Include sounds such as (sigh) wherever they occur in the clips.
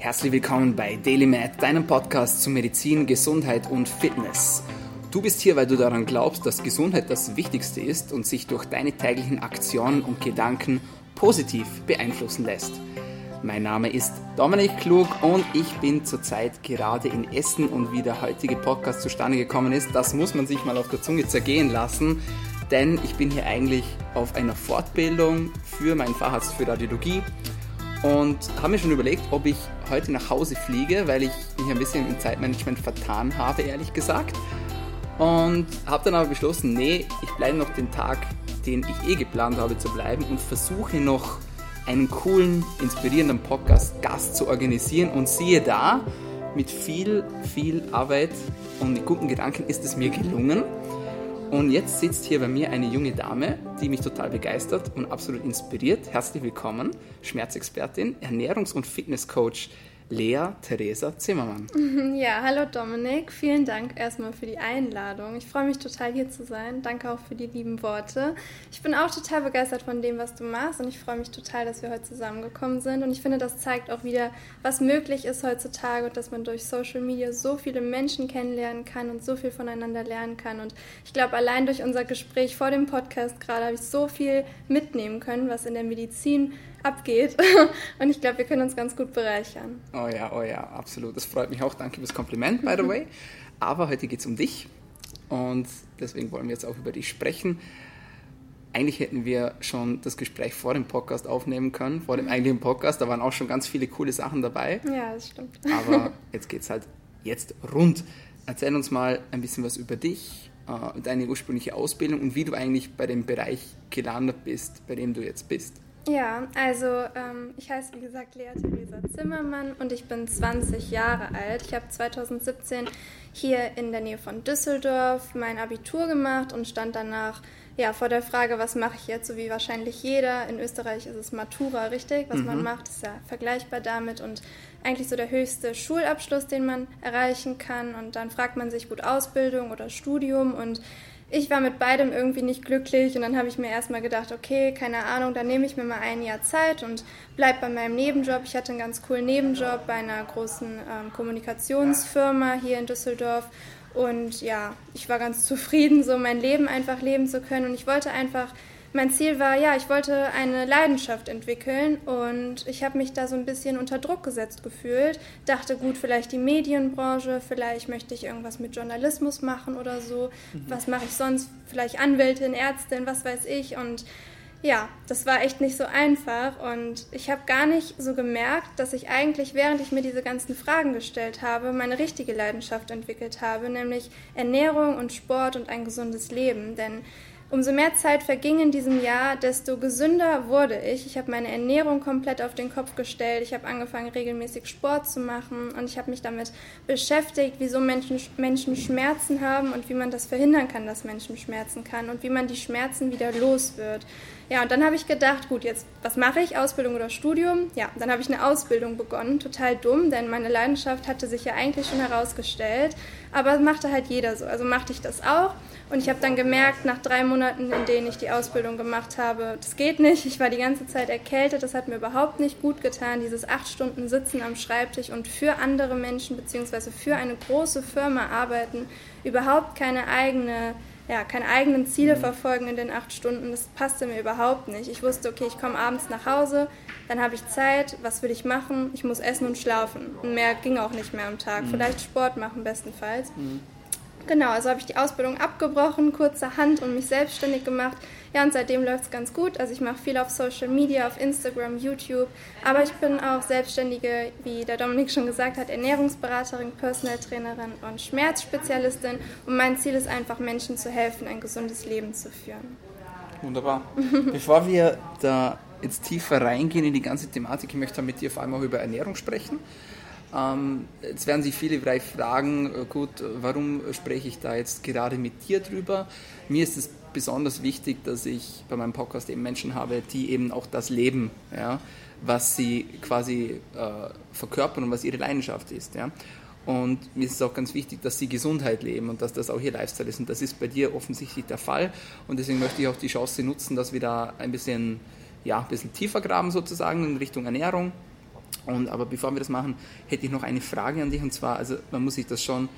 Herzlich willkommen bei DailyMed, deinem Podcast zu Medizin, Gesundheit und Fitness. Du bist hier, weil du daran glaubst, dass Gesundheit das Wichtigste ist und sich durch deine täglichen Aktionen und Gedanken positiv beeinflussen lässt. Mein Name ist Dominik Klug und ich bin zurzeit gerade in Essen und wie der heutige Podcast zustande gekommen ist, das muss man sich mal auf der Zunge zergehen lassen, denn ich bin hier eigentlich auf einer Fortbildung für meinen Facharzt für Radiologie und habe mir schon überlegt, ob ich heute nach Hause fliege, weil ich mich ein bisschen im Zeitmanagement vertan habe, ehrlich gesagt. Und habe dann aber beschlossen, nee, ich bleibe noch den Tag, den ich eh geplant habe zu bleiben und versuche noch einen coolen, inspirierenden Podcast-Gast zu organisieren. Und siehe da, mit viel, viel Arbeit und mit guten Gedanken ist es mir gelungen. Und jetzt sitzt hier bei mir eine junge Dame, die mich total begeistert und absolut inspiriert. Herzlich willkommen, Schmerzexpertin, Ernährungs- und Fitnesscoach Lea Theresa Zimmermann. (laughs) Ja, hallo Dominik. Vielen Dank erstmal für die Einladung. Ich freue mich total hier zu sein. Danke auch für die lieben Worte. Ich bin auch total begeistert von dem, was du machst und ich freue mich total, dass wir heute zusammengekommen sind. Und ich finde, das zeigt auch wieder, was möglich ist heutzutage und dass man durch Social Media so viele Menschen kennenlernen kann und so viel voneinander lernen kann. Und ich glaube, allein durch unser Gespräch vor dem Podcast gerade habe ich so viel mitnehmen können, was in der Medizin abgeht. (laughs) Und ich glaube, wir können uns ganz gut bereichern. Oh ja, oh ja, absolut. Das freut mich auch. Danke fürs Kompliment, by the way. (laughs) Aber heute geht es um dich. Und deswegen wollen wir jetzt auch über dich sprechen. Eigentlich hätten wir schon das Gespräch vor dem Podcast aufnehmen können, vor dem eigentlichen Podcast. Da waren auch schon ganz viele coole Sachen dabei. Ja, das stimmt. Aber (laughs) jetzt geht es halt jetzt rund. Erzähl uns mal ein bisschen was über dich, äh, deine ursprüngliche Ausbildung und wie du eigentlich bei dem Bereich gelandet bist, bei dem du jetzt bist. Ja, also ähm, ich heiße wie gesagt Lea Theresa Zimmermann und ich bin 20 Jahre alt. Ich habe 2017 hier in der Nähe von Düsseldorf mein Abitur gemacht und stand danach ja, vor der Frage, was mache ich jetzt, so wie wahrscheinlich jeder. In Österreich ist es Matura, richtig? Was mhm. man macht, ist ja vergleichbar damit und eigentlich so der höchste Schulabschluss, den man erreichen kann. Und dann fragt man sich gut Ausbildung oder Studium und ich war mit beidem irgendwie nicht glücklich und dann habe ich mir erstmal gedacht, okay, keine Ahnung, dann nehme ich mir mal ein Jahr Zeit und bleibe bei meinem Nebenjob. Ich hatte einen ganz coolen Nebenjob bei einer großen ähm, Kommunikationsfirma hier in Düsseldorf und ja, ich war ganz zufrieden, so mein Leben einfach leben zu können und ich wollte einfach mein Ziel war, ja, ich wollte eine Leidenschaft entwickeln und ich habe mich da so ein bisschen unter Druck gesetzt gefühlt. Dachte, gut, vielleicht die Medienbranche, vielleicht möchte ich irgendwas mit Journalismus machen oder so. Mhm. Was mache ich sonst? Vielleicht Anwältin, Ärztin, was weiß ich. Und ja, das war echt nicht so einfach und ich habe gar nicht so gemerkt, dass ich eigentlich, während ich mir diese ganzen Fragen gestellt habe, meine richtige Leidenschaft entwickelt habe, nämlich Ernährung und Sport und ein gesundes Leben. Denn Umso mehr Zeit verging in diesem Jahr, desto gesünder wurde ich. Ich habe meine Ernährung komplett auf den Kopf gestellt. Ich habe angefangen, regelmäßig Sport zu machen und ich habe mich damit beschäftigt, wieso Menschen, Menschen Schmerzen haben und wie man das verhindern kann, dass Menschen Schmerzen kann und wie man die Schmerzen wieder los wird. Ja, und dann habe ich gedacht, gut, jetzt, was mache ich? Ausbildung oder Studium? Ja, dann habe ich eine Ausbildung begonnen. Total dumm, denn meine Leidenschaft hatte sich ja eigentlich schon herausgestellt. Aber machte halt jeder so. Also machte ich das auch. Und ich habe dann gemerkt, nach drei Monaten, in denen ich die Ausbildung gemacht habe, das geht nicht. Ich war die ganze Zeit erkältet. Das hat mir überhaupt nicht gut getan. Dieses acht Stunden Sitzen am Schreibtisch und für andere Menschen bzw. für eine große Firma arbeiten, überhaupt keine eigene ja, keine eigenen Ziele mhm. verfolgen in den acht Stunden, das passte mir überhaupt nicht. Ich wusste, okay, ich komme abends nach Hause, dann habe ich Zeit, was will ich machen? Ich muss essen und schlafen. Und mehr ging auch nicht mehr am Tag. Mhm. Vielleicht Sport machen bestenfalls. Mhm. Genau, also habe ich die Ausbildung abgebrochen, kurzerhand und mich selbstständig gemacht. Ja, und seitdem läuft es ganz gut. Also ich mache viel auf Social Media, auf Instagram, YouTube. Aber ich bin auch Selbstständige, wie der Dominik schon gesagt hat, Ernährungsberaterin, Personal Trainerin und Schmerzspezialistin. Und mein Ziel ist einfach, Menschen zu helfen, ein gesundes Leben zu führen. Wunderbar. Bevor wir da jetzt tiefer reingehen in die ganze Thematik, ich möchte mit dir vor allem auch über Ernährung sprechen. Ähm, jetzt werden sich viele vielleicht fragen, äh, gut, warum spreche ich da jetzt gerade mit dir drüber? Mir ist es besonders wichtig, dass ich bei meinem Podcast eben Menschen habe, die eben auch das leben, ja, was sie quasi äh, verkörpern und was ihre Leidenschaft ist. Ja. Und mir ist es auch ganz wichtig, dass sie Gesundheit leben und dass das auch ihr Lifestyle ist. Und das ist bei dir offensichtlich der Fall. Und deswegen möchte ich auch die Chance nutzen, dass wir da ein bisschen, ja, ein bisschen tiefer graben sozusagen in Richtung Ernährung Und, aber bevor wir das machen, hätte ich noch eine Frage an dich und zwar, also man muss sich das schon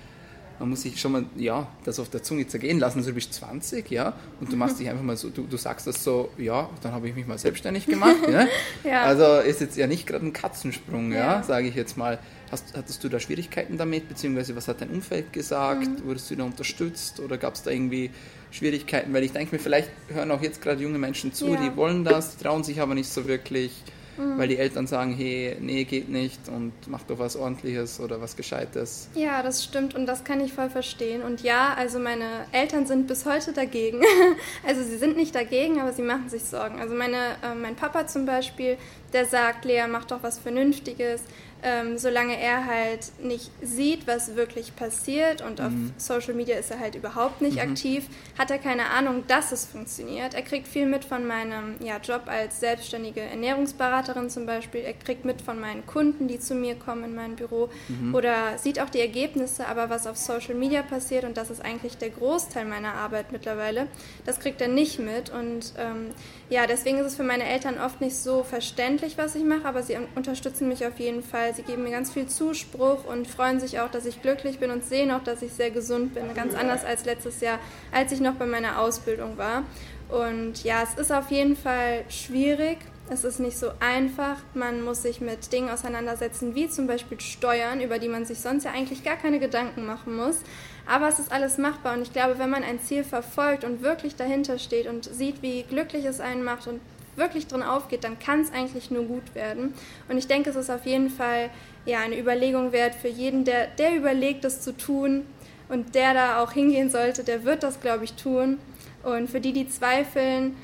man muss sich schon mal, ja, das auf der Zunge zergehen lassen. Also du bist 20, ja, und du machst (laughs) dich einfach mal so, du, du sagst das so, ja, dann habe ich mich mal selbstständig gemacht. ja? (laughs) ja. Also ist jetzt ja nicht gerade ein Katzensprung, ja, ja sage ich jetzt mal. Hast, hattest du da Schwierigkeiten damit, beziehungsweise was hat dein Umfeld gesagt? Mhm. Wurdest du da unterstützt oder gab es da irgendwie Schwierigkeiten? Weil ich denke mir, vielleicht hören auch jetzt gerade junge Menschen zu, ja. die wollen das, trauen sich aber nicht so wirklich mhm. weil die Eltern sagen, hey, nee, geht nicht und mach doch was Ordentliches oder was Gescheites. Ja, das stimmt und das kann ich voll verstehen. Und ja, also meine Eltern sind bis heute dagegen. (laughs) also sie sind nicht dagegen, aber sie machen sich Sorgen. Also meine, äh, mein Papa zum Beispiel, der sagt, Lea, mach doch was Vernünftiges ähm, solange er halt nicht sieht, was wirklich passiert und mhm. auf Social Media ist er halt überhaupt nicht mhm. aktiv, hat er keine Ahnung, dass es funktioniert. Er kriegt viel mit von meinem ja, Job als selbstständige Ernährungsberaterin zum Beispiel. Er kriegt mit von meinen Kunden, die zu mir kommen in mein Büro mhm. oder sieht auch die Ergebnisse, aber was auf Social Media passiert und das ist eigentlich der Großteil meiner Arbeit mittlerweile, das kriegt er nicht mit und ähm, ja, deswegen ist es für meine Eltern oft nicht so verständlich, was ich mache, aber sie unterstützen mich auf jeden Fall. Sie geben mir ganz viel Zuspruch und freuen sich auch, dass ich glücklich bin und sehen auch, dass ich sehr gesund bin. Ganz anders als letztes Jahr, als ich noch bei meiner Ausbildung war. Und ja, es ist auf jeden Fall schwierig. Es ist nicht so einfach. Man muss sich mit Dingen auseinandersetzen, wie zum Beispiel Steuern, über die man sich sonst ja eigentlich gar keine Gedanken machen muss. Aber es ist alles machbar und ich glaube, wenn man ein Ziel verfolgt und wirklich dahinter steht und sieht, wie glücklich es einen macht und wirklich drin aufgeht, dann kann es eigentlich nur gut werden. Und ich denke, es ist auf jeden Fall ja, eine Überlegung wert für jeden, der, der überlegt, das zu tun und der da auch hingehen sollte, der wird das, glaube ich, tun. Und für die, die zweifeln,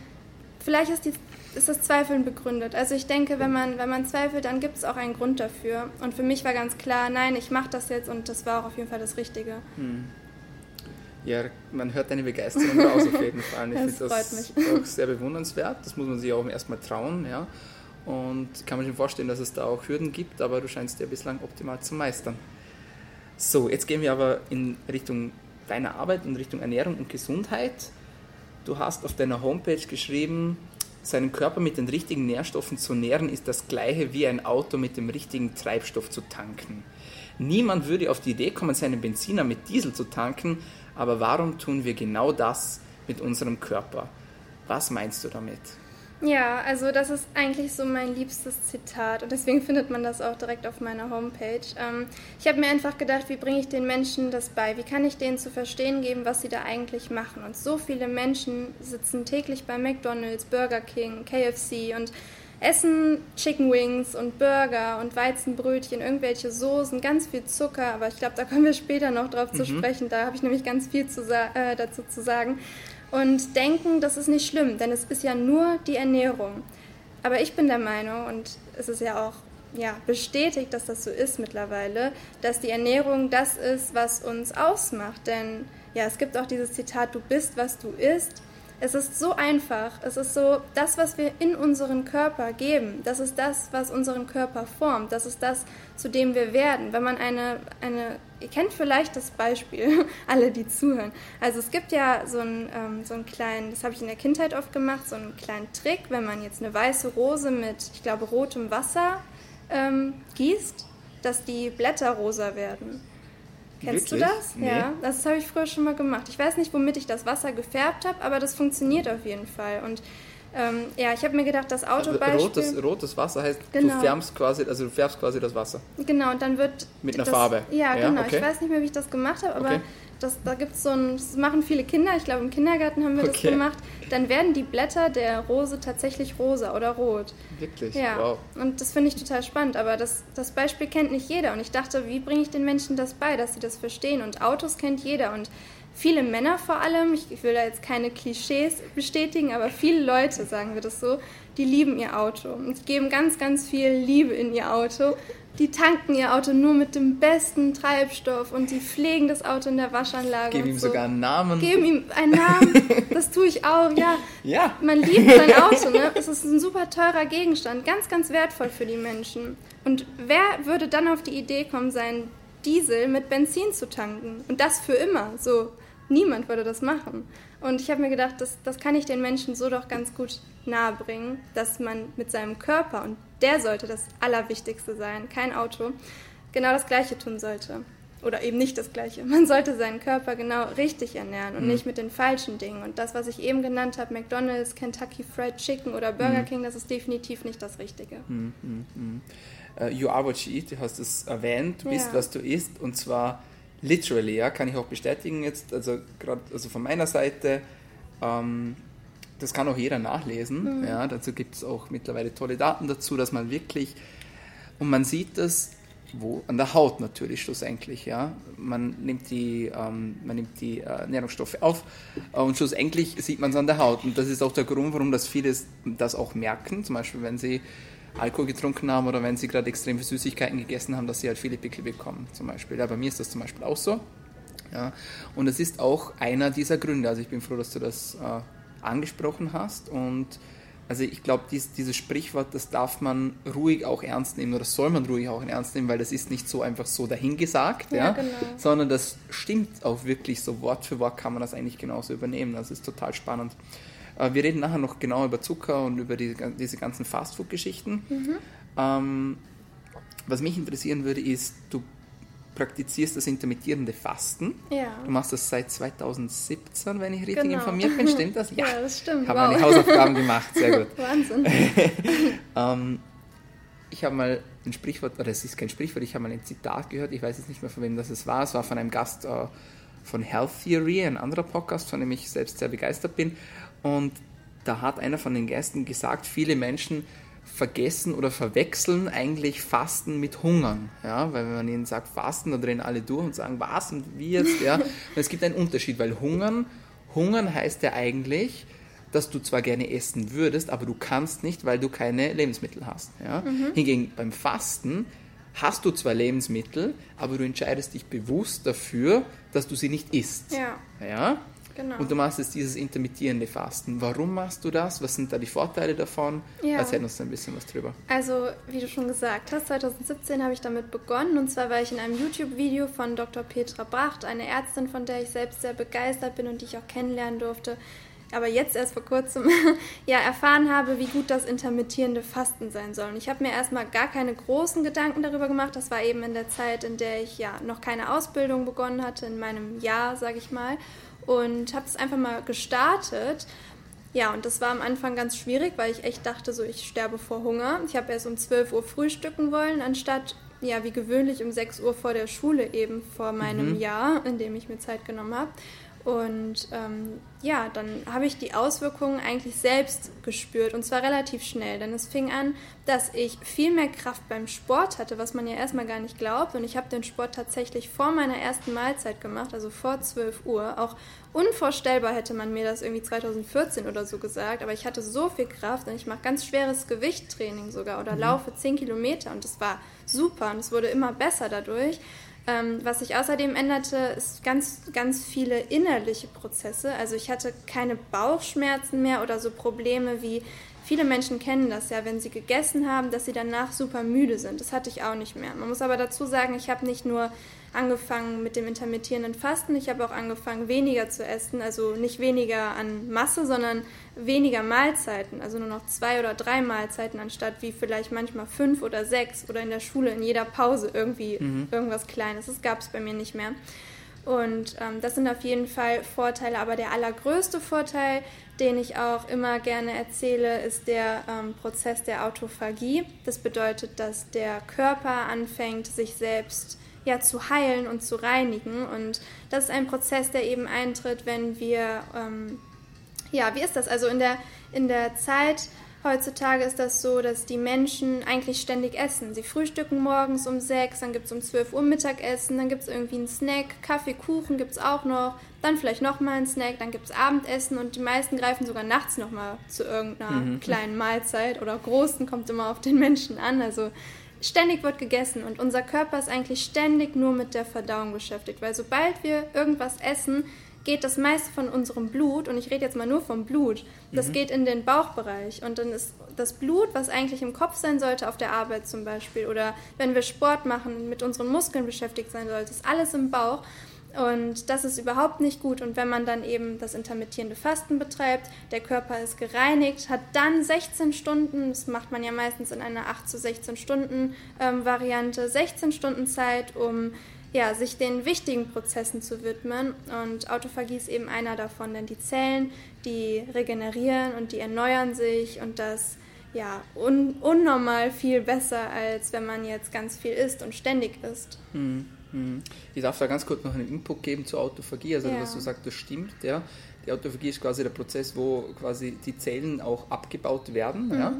vielleicht ist die ist das Zweifeln begründet. Also ich denke, wenn man, wenn man zweifelt, dann gibt es auch einen Grund dafür. Und für mich war ganz klar, nein, ich mache das jetzt und das war auch auf jeden Fall das Richtige. Hm. Ja, man hört deine Begeisterung (laughs) raus auf jeden Fall. Ich finde das auch sehr bewundernswert. Das muss man sich auch erstmal trauen. Ja. Und kann man sich vorstellen, dass es da auch Hürden gibt, aber du scheinst ja bislang optimal zu meistern. So, jetzt gehen wir aber in Richtung deiner Arbeit, in Richtung Ernährung und Gesundheit. Du hast auf deiner Homepage geschrieben, seinen Körper mit den richtigen Nährstoffen zu nähren, ist das gleiche wie ein Auto mit dem richtigen Treibstoff zu tanken. Niemand würde auf die Idee kommen, seinen Benziner mit Diesel zu tanken, aber warum tun wir genau das mit unserem Körper? Was meinst du damit? Ja, also das ist eigentlich so mein liebstes Zitat und deswegen (laughs) findet man das auch direkt auf meiner Homepage. Ähm, ich habe mir einfach gedacht, wie bringe ich den Menschen das bei? Wie kann ich denen zu verstehen geben, was sie da eigentlich machen? Und so viele Menschen sitzen täglich bei McDonald's, Burger King, KFC und essen Chicken Wings und Burger und Weizenbrötchen, irgendwelche Soßen, ganz viel Zucker, aber ich glaube, da kommen wir später noch drauf mhm. zu sprechen. Da habe ich nämlich ganz viel zu äh, dazu zu sagen und denken, das ist nicht schlimm, denn es ist ja nur die Ernährung. Aber ich bin der Meinung, und es ist ja auch ja, bestätigt, dass das so ist mittlerweile, dass die Ernährung das ist, was uns ausmacht. Denn ja, es gibt auch dieses Zitat, du bist, was du isst. Es ist so einfach. Es ist so, das, was wir in unseren Körper geben, das ist das, was unseren Körper formt. Das ist das, zu dem wir werden. Wenn man eine, eine ihr kennt vielleicht das Beispiel, (laughs) alle, die zuhören. Also es gibt ja so einen, ähm, so einen kleinen, das habe ich in der Kindheit oft gemacht, so einen kleinen Trick, wenn man jetzt eine weiße Rose mit, ich glaube, rotem Wasser ähm, gießt, dass die Blätter rosa werden. Kennst Wirklich? du das? Nee. Ja, das habe ich früher schon mal gemacht. Ich weiß nicht, womit ich das Wasser gefärbt habe, aber das funktioniert auf jeden Fall. Und ähm, ja, ich habe mir gedacht, das also Autobeispiel... Rotes, rotes Wasser heißt, genau. du, färbst quasi, also du färbst quasi das Wasser. Genau, und dann wird... Mit einer das, Farbe. Ja, ja genau. Okay. Ich weiß nicht mehr, wie ich das gemacht habe, aber okay. Das, da gibt es so ein... Das machen viele Kinder, ich glaube im Kindergarten haben wir okay. das gemacht. Dann werden die Blätter der Rose tatsächlich rosa oder rot. Wirklich? Ja. Wow. Und das finde ich total spannend, aber das, das Beispiel kennt nicht jeder. Und ich dachte, wie bringe ich den Menschen das bei, dass sie das verstehen? Und Autos kennt jeder und viele Männer vor allem, ich will da jetzt keine Klischees bestätigen, aber viele Leute, sagen wir das so, die lieben ihr Auto und geben ganz, ganz viel Liebe in ihr Auto. Die tanken ihr Auto nur mit dem besten Treibstoff und die pflegen das Auto in der Waschanlage. Geben ihm so. sogar einen Namen. Geben ihm einen Namen. Das tue ich auch, ja. (laughs) ja. Man liebt sein Auto, ne? Es ist ein super teurer Gegenstand, ganz, ganz wertvoll für die Menschen. Und wer würde dann auf die Idee kommen, seinen Diesel mit Benzin zu tanken? Und das für immer, so. Niemand würde das machen. Und ich habe mir gedacht, das, das kann ich den Menschen so doch ganz gut nahebringen, dass man mit seinem Körper und der sollte das Allerwichtigste sein, kein Auto, genau das Gleiche tun sollte. Oder eben nicht das Gleiche. Man sollte seinen Körper genau richtig ernähren und mhm. nicht mit den falschen Dingen. Und das, was ich eben genannt habe, McDonald's, Kentucky Fried Chicken oder Burger mhm. King, das ist definitiv nicht das Richtige. Mhm. Uh, you are what you eat, du hast es erwähnt, du bist, ja. was du isst. Und zwar literally, ja, kann ich auch bestätigen jetzt, also gerade also von meiner Seite, ähm, das kann auch jeder nachlesen. Mhm. Ja, dazu gibt es auch mittlerweile tolle Daten dazu, dass man wirklich, und man sieht das wo, an der Haut natürlich schlussendlich. Ja. Man nimmt die, ähm, man nimmt die äh, Nährungsstoffe auf äh, und schlussendlich sieht man es an der Haut. Und das ist auch der Grund, warum das viele das auch merken, zum Beispiel wenn sie Alkohol getrunken haben oder wenn sie gerade extrem viel Süßigkeiten gegessen haben, dass sie halt viele Pickel bekommen zum Beispiel. Ja, bei mir ist das zum Beispiel auch so. Ja. Und es ist auch einer dieser Gründe. Also ich bin froh, dass du das äh, angesprochen hast und also ich glaube, dies, dieses Sprichwort, das darf man ruhig auch ernst nehmen oder soll man ruhig auch ernst nehmen, weil das ist nicht so einfach so dahingesagt, ja, ja genau. sondern das stimmt auch wirklich so Wort für Wort kann man das eigentlich genauso übernehmen. Das ist total spannend. Äh, wir reden nachher noch genau über Zucker und über die, diese ganzen Fastfood-Geschichten. Mhm. Ähm, was mich interessieren würde, ist, du praktizierst das intermittierende Fasten. Ja. Du machst das seit 2017, wenn ich richtig genau. informiert bin. Stimmt das? (laughs) Ja, ja das stimmt. Ich habe wow. meine Hausaufgaben gemacht. Sehr gut. (laughs) Wahnsinn. (laughs) ähm, ich habe mal ein Sprichwort, oder es ist kein Sprichwort, ich habe mal ein Zitat gehört, ich weiß jetzt nicht mehr, von wem das es war. Es war von einem Gast äh, von Health Theory, ein anderer Podcast, von dem ich selbst sehr begeistert bin. Und da hat einer von den Gästen gesagt, viele Menschen vergessen oder verwechseln eigentlich Fasten mit Hungern. Ja? Weil wenn man ihnen sagt Fasten, dann drehen alle durch und sagen, was und wie jetzt? Ja? Und (laughs) es gibt einen Unterschied, weil Hungern, Hungern heißt ja eigentlich, dass du zwar gerne essen würdest, aber du kannst nicht, weil du keine Lebensmittel hast. Ja? Mhm. Hingegen beim Fasten hast du zwar Lebensmittel, aber du entscheidest dich bewusst dafür, dass du sie nicht isst. Ja. ja? Genau. Und du machst jetzt dieses intermittierende Fasten. Warum machst du das? Was sind da die Vorteile davon? Ja. Erzähl uns ein bisschen was drüber. Also, wie du schon gesagt hast, 2017 habe ich damit begonnen. Und zwar war ich in einem YouTube-Video von Dr. Petra Bracht, eine Ärztin, von der ich selbst sehr begeistert bin und die ich auch kennenlernen durfte. Aber jetzt erst vor kurzem (laughs) ja, erfahren habe, wie gut das intermittierende Fasten sein soll. Und ich habe mir erstmal gar keine großen Gedanken darüber gemacht. Das war eben in der Zeit, in der ich ja noch keine Ausbildung begonnen hatte, in meinem Jahr, sage ich mal und habe es einfach mal gestartet. Ja, und das war am Anfang ganz schwierig, weil ich echt dachte, so ich sterbe vor Hunger. Ich habe erst um 12 Uhr frühstücken wollen, anstatt ja wie gewöhnlich um 6 Uhr vor der Schule eben vor meinem mhm. Jahr, in dem ich mir Zeit genommen habe. Und ähm, ja, dann habe ich die Auswirkungen eigentlich selbst gespürt und zwar relativ schnell. Denn es fing an, dass ich viel mehr Kraft beim Sport hatte, was man ja erstmal gar nicht glaubt. Und ich habe den Sport tatsächlich vor meiner ersten Mahlzeit gemacht, also vor 12 Uhr. Auch unvorstellbar hätte man mir das irgendwie 2014 oder so gesagt. Aber ich hatte so viel Kraft und ich mache ganz schweres Gewichttraining sogar oder mhm. laufe 10 Kilometer und es war super und es wurde immer besser dadurch. Ähm, was sich außerdem änderte, ist ganz, ganz viele innerliche Prozesse. Also ich hatte keine Bauchschmerzen mehr oder so Probleme wie viele Menschen kennen das ja, wenn sie gegessen haben, dass sie danach super müde sind. Das hatte ich auch nicht mehr. Man muss aber dazu sagen, ich habe nicht nur angefangen mit dem intermittierenden Fasten. Ich habe auch angefangen, weniger zu essen. Also nicht weniger an Masse, sondern weniger Mahlzeiten. Also nur noch zwei oder drei Mahlzeiten anstatt wie vielleicht manchmal fünf oder sechs oder in der Schule in jeder Pause irgendwie mhm. irgendwas Kleines. Das gab es bei mir nicht mehr. Und ähm, das sind auf jeden Fall Vorteile. Aber der allergrößte Vorteil, den ich auch immer gerne erzähle, ist der ähm, Prozess der Autophagie. Das bedeutet, dass der Körper anfängt, sich selbst zu ja, zu heilen und zu reinigen. Und das ist ein Prozess, der eben eintritt, wenn wir, ähm, ja, wie ist das? Also in der, in der Zeit heutzutage ist das so, dass die Menschen eigentlich ständig essen. Sie frühstücken morgens um sechs, dann gibt es um 12 Uhr Mittagessen, dann gibt es irgendwie einen Snack, Kaffee, Kuchen gibt es auch noch, dann vielleicht nochmal einen Snack, dann gibt es Abendessen und die meisten greifen sogar nachts nochmal zu irgendeiner mhm. kleinen Mahlzeit oder großen, kommt immer auf den Menschen an. Also ständig wird gegessen und unser Körper ist eigentlich ständig nur mit der Verdauung beschäftigt, weil sobald wir irgendwas essen, geht das meiste von unserem Blut, und ich rede jetzt mal nur vom Blut, das mhm. geht in den Bauchbereich. Und dann ist das Blut, was eigentlich im Kopf sein sollte, auf der Arbeit zum Beispiel, oder wenn wir Sport machen, mit unseren Muskeln beschäftigt sein sollte, ist alles im Bauch. Und das ist überhaupt nicht gut. Und wenn man dann eben das intermittierende Fasten betreibt, der Körper ist gereinigt, hat dann 16 Stunden, das macht man ja meistens in einer 8 zu 16 Stunden ähm, Variante, 16 Stunden Zeit, um ja, sich den wichtigen Prozessen zu widmen. Und Autophagie ist eben einer davon, denn die Zellen, die regenerieren und die erneuern sich und das ja, un unnormal viel besser, als wenn man jetzt ganz viel isst und ständig isst. Mhm. Mhm. Ich darf da ganz kurz noch einen Input geben zur Autophagie. Also, ja. was du sagst, das stimmt. Ja. Die Autophagie ist quasi der Prozess, wo quasi die Zellen auch abgebaut werden. Mhm. Ja.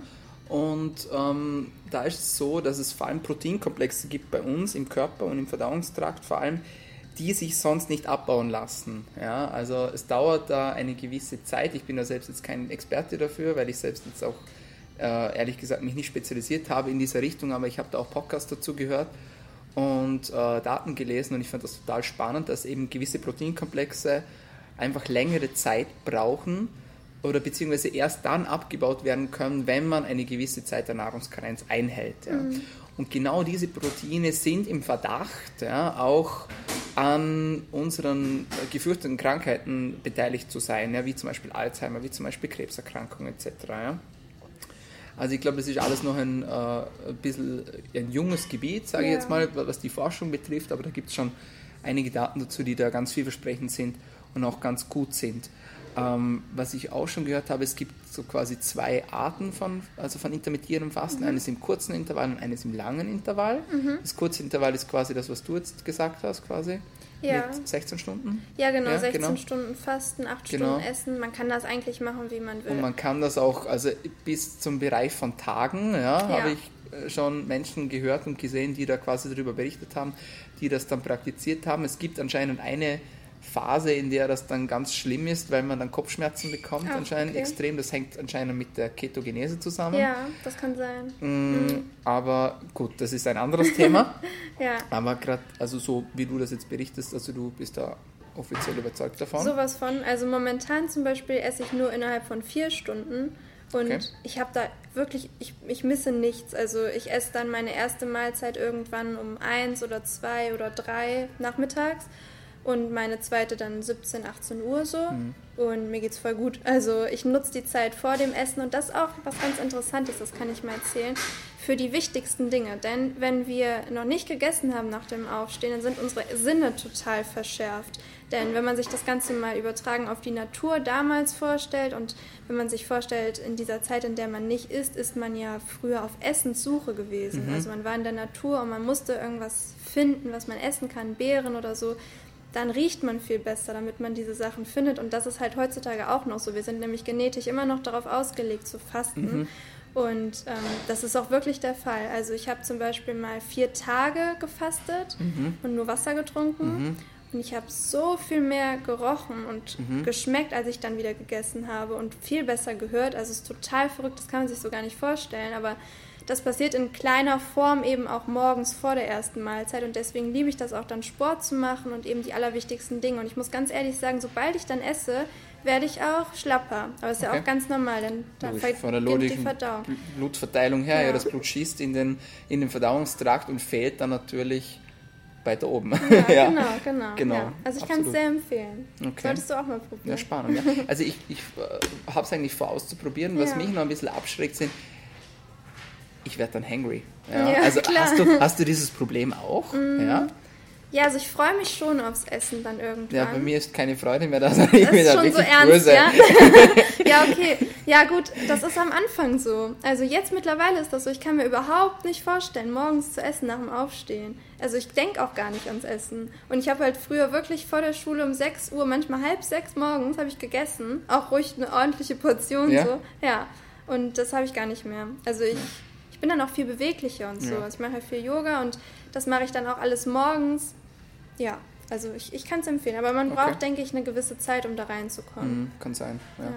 Und ähm, da ist es so, dass es vor allem Proteinkomplexe gibt bei uns im Körper und im Verdauungstrakt, vor allem, die sich sonst nicht abbauen lassen. Ja, also es dauert da eine gewisse Zeit. Ich bin da selbst jetzt kein Experte dafür, weil ich selbst jetzt auch äh, ehrlich gesagt mich nicht spezialisiert habe in dieser Richtung, aber ich habe da auch Podcasts dazu gehört und äh, Daten gelesen und ich fand das total spannend, dass eben gewisse Proteinkomplexe einfach längere Zeit brauchen oder beziehungsweise erst dann abgebaut werden können, wenn man eine gewisse Zeit der Nahrungskarenz einhält. Ja. Mhm. Und genau diese Proteine sind im Verdacht, ja, auch an unseren gefürchteten Krankheiten beteiligt zu sein, ja, wie zum Beispiel Alzheimer, wie zum Beispiel Krebserkrankungen etc. Ja. Also ich glaube, das ist alles noch ein, äh, ein bisschen ein junges Gebiet, sage ich jetzt mal, was die Forschung betrifft, aber da gibt es schon einige Daten dazu, die da ganz vielversprechend sind und auch ganz gut sind. Ähm, was ich auch schon gehört habe, es gibt so quasi zwei Arten von, also von intermittierendem Fasten, mhm. eines im kurzen Intervall und eines im langen Intervall. Mhm. Das kurze Intervall ist quasi das, was du jetzt gesagt hast, quasi. Ja. Mit 16 Stunden? Ja, genau, ja, 16 genau. Stunden Fasten, 8 genau. Stunden Essen. Man kann das eigentlich machen, wie man will. Und man kann das auch, also bis zum Bereich von Tagen, ja, ja. habe ich äh, schon Menschen gehört und gesehen, die da quasi darüber berichtet haben, die das dann praktiziert haben. Es gibt anscheinend eine Phase, in der das dann ganz schlimm ist, weil man dann Kopfschmerzen bekommt, ah, anscheinend okay. extrem. Das hängt anscheinend mit der Ketogenese zusammen. Ja, das kann sein. Mm, mhm. Aber gut, das ist ein anderes Thema. (laughs) ja. Aber gerade, also so wie du das jetzt berichtest, also du bist da offiziell überzeugt davon. Sowas von. Also momentan zum Beispiel esse ich nur innerhalb von vier Stunden. Und okay. ich habe da wirklich, ich, ich misse nichts. Also ich esse dann meine erste Mahlzeit irgendwann um eins oder zwei oder drei nachmittags und meine zweite dann 17, 18 Uhr so. Mhm. Und mir geht's voll gut. Also ich nutze die Zeit vor dem Essen und das ist auch was ganz Interessantes, das kann ich mal erzählen, für die wichtigsten Dinge. Denn wenn wir noch nicht gegessen haben nach dem Aufstehen, dann sind unsere Sinne total verschärft. Denn wenn man sich das Ganze mal übertragen auf die Natur damals vorstellt und wenn man sich vorstellt, in dieser Zeit, in der man nicht isst, ist man ja früher auf Essenssuche gewesen. Mhm. Also man war in der Natur und man musste irgendwas finden, was man essen kann, Beeren oder so dann riecht man viel besser, damit man diese Sachen findet. Und das ist halt heutzutage auch noch so. Wir sind nämlich genetisch immer noch darauf ausgelegt zu fasten. Mhm. Und ähm, das ist auch wirklich der Fall. Also ich habe zum Beispiel mal vier Tage gefastet mhm. und nur Wasser getrunken. Mhm. Und ich habe so viel mehr gerochen und mhm. geschmeckt, als ich dann wieder gegessen habe und viel besser gehört. Also es ist total verrückt, das kann man sich so gar nicht vorstellen. Aber das passiert in kleiner Form eben auch morgens vor der ersten Mahlzeit und deswegen liebe ich das auch dann Sport zu machen und eben die allerwichtigsten Dinge. Und ich muss ganz ehrlich sagen, sobald ich dann esse, werde ich auch schlapper. Aber das ist okay. ja auch ganz normal, denn dann ja, von der logischen Blutverteilung her, ja. ja. das Blut schießt in den, in den Verdauungstrakt und fehlt dann natürlich weiter oben. Ja, (laughs) ja. genau, genau. genau ja. Also ich kann es sehr empfehlen. Okay. Solltest du auch mal probieren. Ja, spannend. Ja. Also ich, ich äh, habe es eigentlich vor auszuprobieren. Was mich noch ein bisschen abschreckt, sind ich werde dann hangry. Ja? Ja, also hast du, hast du dieses Problem auch? Mm. Ja? Ja, also ich freue mich schon aufs Essen dann irgendwann. Ja, bei mir ist keine Freude mehr da. (laughs) Das ist da schon so ernst, böse. ja? (laughs) ja, okay. Ja gut, das ist am Anfang so. Also jetzt mittlerweile ist das so, ich kann mir überhaupt nicht vorstellen, morgens zu essen nach dem Aufstehen. Also ich denke auch gar nicht ans Essen. Und ich habe halt früher wirklich vor der Schule um 6 Uhr, manchmal halb sechs morgens, habe ich gegessen. Auch ruhig eine ordentliche Portion ja? so. Ja, und das habe ich gar nicht mehr. Also ich ich bin dann auch viel beweglicher und so. Ja. Also ich mache viel Yoga und das mache ich dann auch alles morgens. Ja, also ich, ich kann es empfehlen. Aber man okay. braucht, denke ich, eine gewisse Zeit, um da reinzukommen. Mhm, kann sein, ja. ja.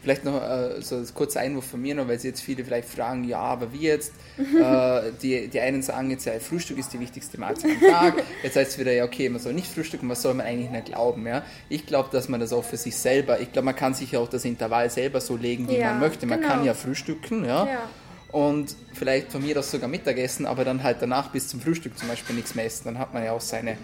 Vielleicht noch äh, so ein kurzer Einwurf von mir noch, weil sie jetzt viele vielleicht fragen, ja, aber wie jetzt? (laughs) äh, die, die einen sagen jetzt, ja, Frühstück ist die wichtigste Mahlzeit am Tag. Jetzt heißt es wieder, ja, okay, man soll nicht frühstücken, was soll man eigentlich nicht glauben? Ja? Ich glaube, dass man das auch für sich selber, ich glaube, man kann sich ja auch das Intervall selber so legen, wie ja, man möchte. Man genau. kann ja frühstücken, ja. ja und vielleicht von mir das sogar Mittagessen, aber dann halt danach bis zum Frühstück zum Beispiel nichts mehr essen. Dann hat man ja auch seine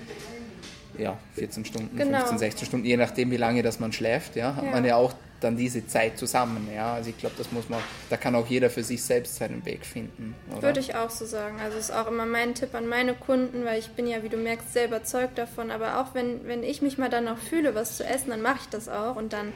ja, 14 Stunden, genau. 15, 16 Stunden, je nachdem, wie lange das man schläft, ja, hat ja. man ja auch dann diese Zeit zusammen. Ja? Also ich glaube, das muss man, da kann auch jeder für sich selbst seinen Weg finden. Oder? Würde ich auch so sagen. Also ist auch immer mein Tipp an meine Kunden, weil ich bin ja, wie du merkst, sehr überzeugt davon. Aber auch wenn, wenn ich mich mal dann noch fühle, was zu essen, dann mache ich das auch und dann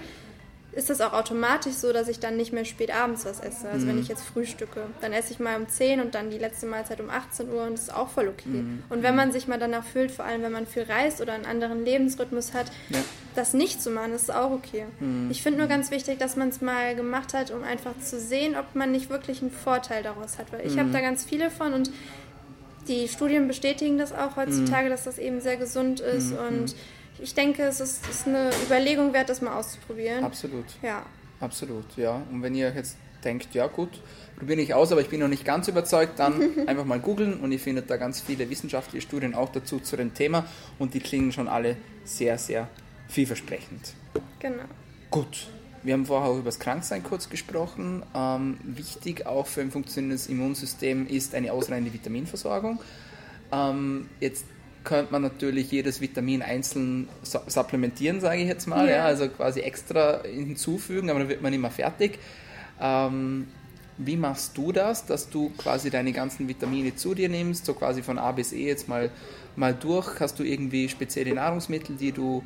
ist das auch automatisch so, dass ich dann nicht mehr spät abends was esse. Also mhm. wenn ich jetzt frühstücke, dann esse ich mal um 10 und dann die letzte Mahlzeit um 18 Uhr und das ist auch voll okay. Mhm. Und wenn man sich mal danach fühlt, vor allem wenn man viel reist oder einen anderen Lebensrhythmus hat, ja. das nicht zu machen, ist auch okay. Mhm. Ich finde nur ganz wichtig, dass man es mal gemacht hat, um einfach zu sehen, ob man nicht wirklich einen Vorteil daraus hat. Weil ich habe mhm. da ganz viele von und die Studien bestätigen das auch heutzutage, mhm. dass das eben sehr gesund ist mhm. und ich denke, es ist, ist, eine Überlegung wert, das mal auszuprobieren. Absolut. Ja. Absolut, ja. Und wenn ihr jetzt denkt, ja gut, probiere ich aus, aber ich bin noch nicht ganz überzeugt, dann (laughs) einfach mal googeln und ihr findet da ganz viele wissenschaftliche Studien auch dazu zu dem Thema und die klingen schon alle sehr, sehr vielversprechend. Genau. Gut. Wir haben vorher auch über das Kranksein kurz gesprochen. Ähm, wichtig auch für ein funktionierendes Immunsystem ist eine ausreichende Vitaminversorgung. Ähm, jetzt könnte man natürlich jedes Vitamin einzeln supplementieren, sage ich jetzt mal, ja. ja. also quasi extra hinzufügen, aber dann wird man immer fertig. Ähm, wie machst du das, dass du quasi deine ganzen Vitamine zu dir nimmst, so quasi von A bis E jetzt mal, mal durch? Hast du irgendwie spezielle Nahrungsmittel, die du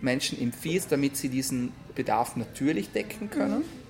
Menschen empfiehlst, damit sie diesen Bedarf natürlich decken können? Mhm.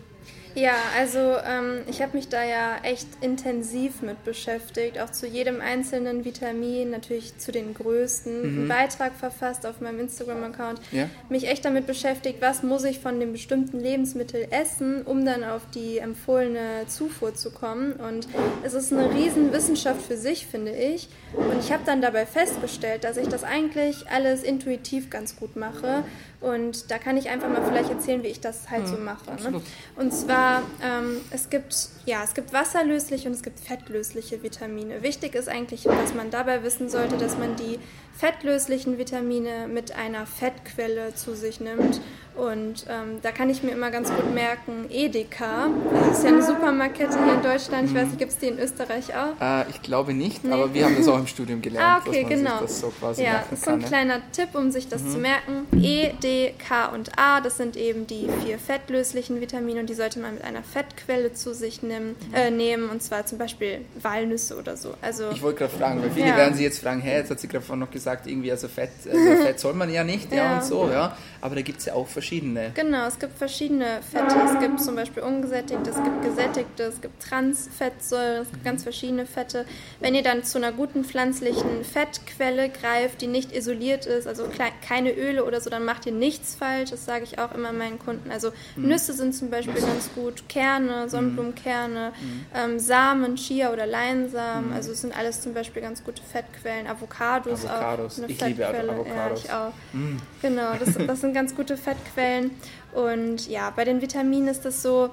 Ja, also ähm, ich habe mich da ja echt intensiv mit beschäftigt, auch zu jedem einzelnen Vitamin, natürlich zu den größten, mhm. einen Beitrag verfasst auf meinem Instagram-Account, ja. mich echt damit beschäftigt, was muss ich von dem bestimmten Lebensmittel essen, um dann auf die empfohlene Zufuhr zu kommen. Und es ist eine riesen Wissenschaft für sich, finde ich. Und ich habe dann dabei festgestellt, dass ich das eigentlich alles intuitiv ganz gut mache und da kann ich einfach mal vielleicht erzählen, wie ich das halt so mache. Ne? Und zwar, ähm, es gibt ja, es gibt wasserlösliche und es gibt fettlösliche Vitamine. Wichtig ist eigentlich, dass man dabei wissen sollte, dass man die fettlöslichen Vitamine mit einer Fettquelle zu sich nimmt. Und ähm, da kann ich mir immer ganz gut merken, Edeka, das ist ja eine Supermarktkette hier in Deutschland. Ich weiß nicht, gibt es die in Österreich auch? Äh, ich glaube nicht, nee. aber wir haben das auch im Studium gelernt, ah, okay, dass man genau. das so quasi ja, das ist so ein kleiner Tipp, um sich das mhm. zu merken. E, D, K und A, das sind eben die vier fettlöslichen Vitamine und die sollte man mit einer Fettquelle zu sich nehmen, äh, nehmen und zwar zum Beispiel Walnüsse oder so. Also, ich wollte gerade fragen, weil viele ja. werden sich jetzt fragen, hä, jetzt hat sie gerade vorhin noch gesagt, gesagt, irgendwie, also Fett, also (laughs) Fett soll man ja nicht, ja, ja und so, ja. Aber da gibt es ja auch verschiedene. Genau, es gibt verschiedene Fette. Es gibt zum Beispiel ungesättigte, es gibt gesättigte, es gibt Transfettsäuren, es gibt ganz verschiedene Fette. Wenn ihr dann zu einer guten pflanzlichen Fettquelle greift, die nicht isoliert ist, also keine Öle oder so, dann macht ihr nichts falsch. Das sage ich auch immer meinen Kunden. Also mhm. Nüsse sind zum Beispiel ganz gut, Kerne, Sonnenblumenkerne, mhm. ähm, Samen, Chia oder Leinsamen. Mhm. Also es sind alles zum Beispiel ganz gute Fettquellen. Avocados, Avocados auch. Avocados. ich liebe Avocados. Ja, ich auch. Mm. Genau, das, (laughs) das sind ganz gute Fettquellen. Und ja, bei den Vitaminen ist das so,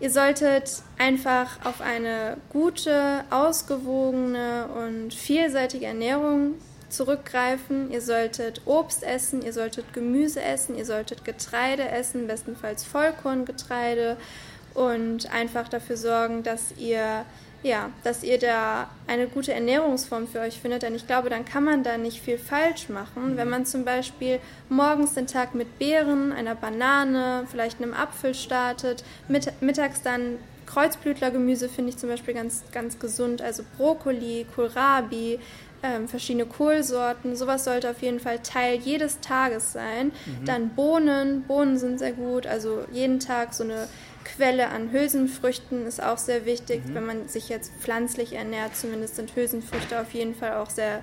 ihr solltet einfach auf eine gute, ausgewogene und vielseitige Ernährung zurückgreifen. Ihr solltet Obst essen, ihr solltet Gemüse essen, ihr solltet Getreide essen, bestenfalls Vollkorngetreide und einfach dafür sorgen, dass ihr ja, dass ihr da eine gute Ernährungsform für euch findet, denn ich glaube, dann kann man da nicht viel falsch machen. Wenn man zum Beispiel morgens den Tag mit Beeren, einer Banane, vielleicht einem Apfel startet, mit, mittags dann Kreuzblütlergemüse finde ich zum Beispiel ganz, ganz gesund, also Brokkoli, Kohlrabi, ähm, verschiedene Kohlsorten. Sowas sollte auf jeden Fall Teil jedes Tages sein. Mhm. Dann Bohnen, Bohnen sind sehr gut, also jeden Tag so eine Quelle an Hülsenfrüchten ist auch sehr wichtig. Mhm. Wenn man sich jetzt pflanzlich ernährt, zumindest sind Hülsenfrüchte auf jeden Fall auch sehr